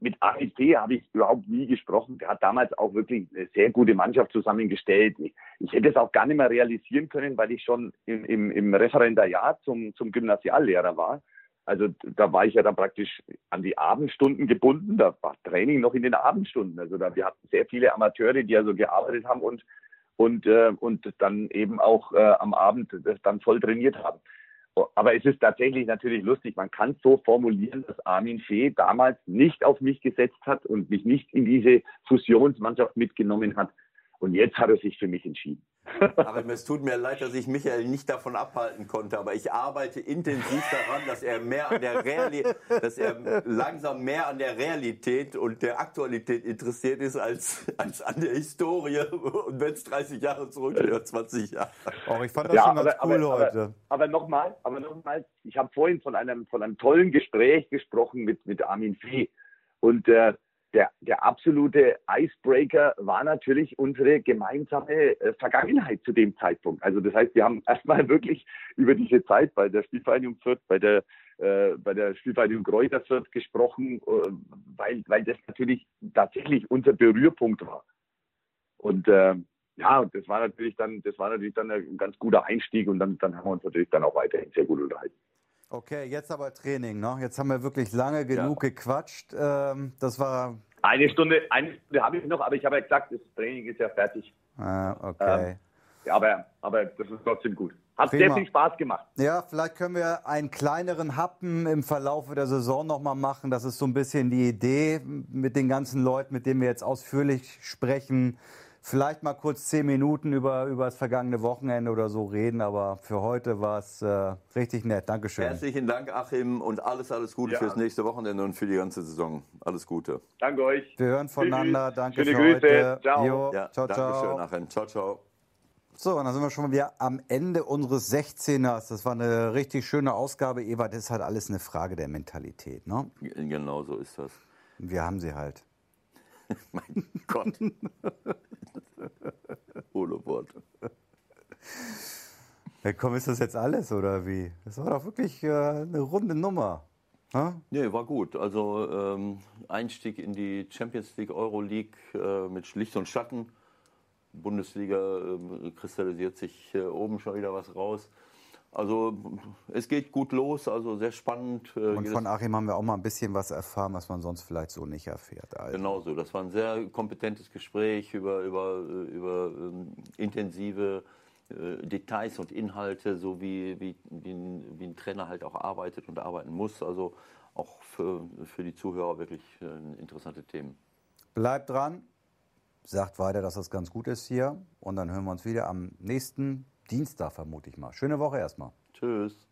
mit AFD habe ich überhaupt nie gesprochen. Der hat damals auch wirklich eine sehr gute Mannschaft zusammengestellt. Ich, ich hätte es auch gar nicht mehr realisieren können, weil ich schon im, im, im Referendariat zum, zum Gymnasiallehrer war. Also da war ich ja dann praktisch an die Abendstunden gebunden. Da war Training noch in den Abendstunden. Also da, wir hatten sehr viele Amateure, die also gearbeitet haben und, und, äh, und dann eben auch äh, am Abend das dann voll trainiert haben. Aber es ist tatsächlich natürlich lustig. Man kann es so formulieren, dass Armin Fee damals nicht auf mich gesetzt hat und mich nicht in diese Fusionsmannschaft mitgenommen hat. Und jetzt hat er sich für mich entschieden. Aber es tut mir leid, dass ich Michael nicht davon abhalten konnte. Aber ich arbeite intensiv daran, dass er mehr an der Realität, dass er langsam mehr an der Realität und der Aktualität interessiert ist als, als an der Historie. Und wenn es 30 Jahre zurückgeht oder 20 Jahre. Oh, ich fand das ja, schon ganz aber, cool aber, heute. Aber, aber nochmal, aber nochmal, ich habe vorhin von einem, von einem tollen Gespräch gesprochen mit, mit Armin Fee. Und äh, der, der absolute Icebreaker war natürlich unsere gemeinsame äh, Vergangenheit zu dem Zeitpunkt. Also das heißt, wir haben erstmal wirklich über diese Zeit bei der Spielvereinigung Fürth, bei der äh, bei der Spielvereinigung Kräuter Fürth gesprochen, äh, weil, weil das natürlich tatsächlich unser Berührpunkt war. Und äh, ja, das war natürlich dann, das war natürlich dann ein ganz guter Einstieg und dann, dann haben wir uns natürlich dann auch weiterhin sehr gut unterhalten. Okay, jetzt aber Training, ne? Jetzt haben wir wirklich lange genug ja. gequatscht. Ähm, das war. Eine Stunde, eine Stunde habe ich noch, aber ich habe ja gesagt, das Training ist ja fertig. Ah, okay. Ähm, ja, aber, aber das ist trotzdem gut. Hat Prima. sehr viel Spaß gemacht. Ja, vielleicht können wir einen kleineren Happen im Verlauf der Saison nochmal machen. Das ist so ein bisschen die Idee mit den ganzen Leuten, mit denen wir jetzt ausführlich sprechen vielleicht mal kurz zehn Minuten über, über das vergangene Wochenende oder so reden, aber für heute war es äh, richtig nett. Dankeschön. Herzlichen Dank, Achim, und alles, alles Gute ja. fürs nächste Wochenende und für die ganze Saison. Alles Gute. Danke euch. Wir hören voneinander. Tschüss. Danke Schöne für Grüße. heute. Ciao. Jo, ja, ciao, ciao. Dankeschön, Achim. Ciao, ciao. So, und dann sind wir schon mal wieder am Ende unseres 16ers. Das war eine richtig schöne Ausgabe. Eva, das ist halt alles eine Frage der Mentalität. Ne? Genau so ist das. Wir haben sie halt. mein Gott. Ohne Worte. Ja, komm, ist das jetzt alles oder wie? Das war doch wirklich äh, eine runde Nummer. Ha? Nee, war gut. Also ähm, Einstieg in die Champions League, Euroleague äh, mit Licht und Schatten. Bundesliga äh, kristallisiert sich äh, oben schon wieder was raus. Also es geht gut los, also sehr spannend. Äh, Und von Achim haben wir auch mal ein bisschen was erfahren, was man sonst vielleicht so nicht erfährt. Also. Genau so, das war ein sehr kompetentes Gespräch über, über, über ähm, intensive äh, Details und Inhalte, so wie, wie, wie, ein, wie ein Trainer halt auch arbeitet und arbeiten muss. Also auch für, für die Zuhörer wirklich äh, interessante Themen. Bleibt dran, sagt weiter, dass das ganz gut ist hier und dann hören wir uns wieder am nächsten Dienstag vermute ich mal. Schöne Woche erstmal. Tschüss.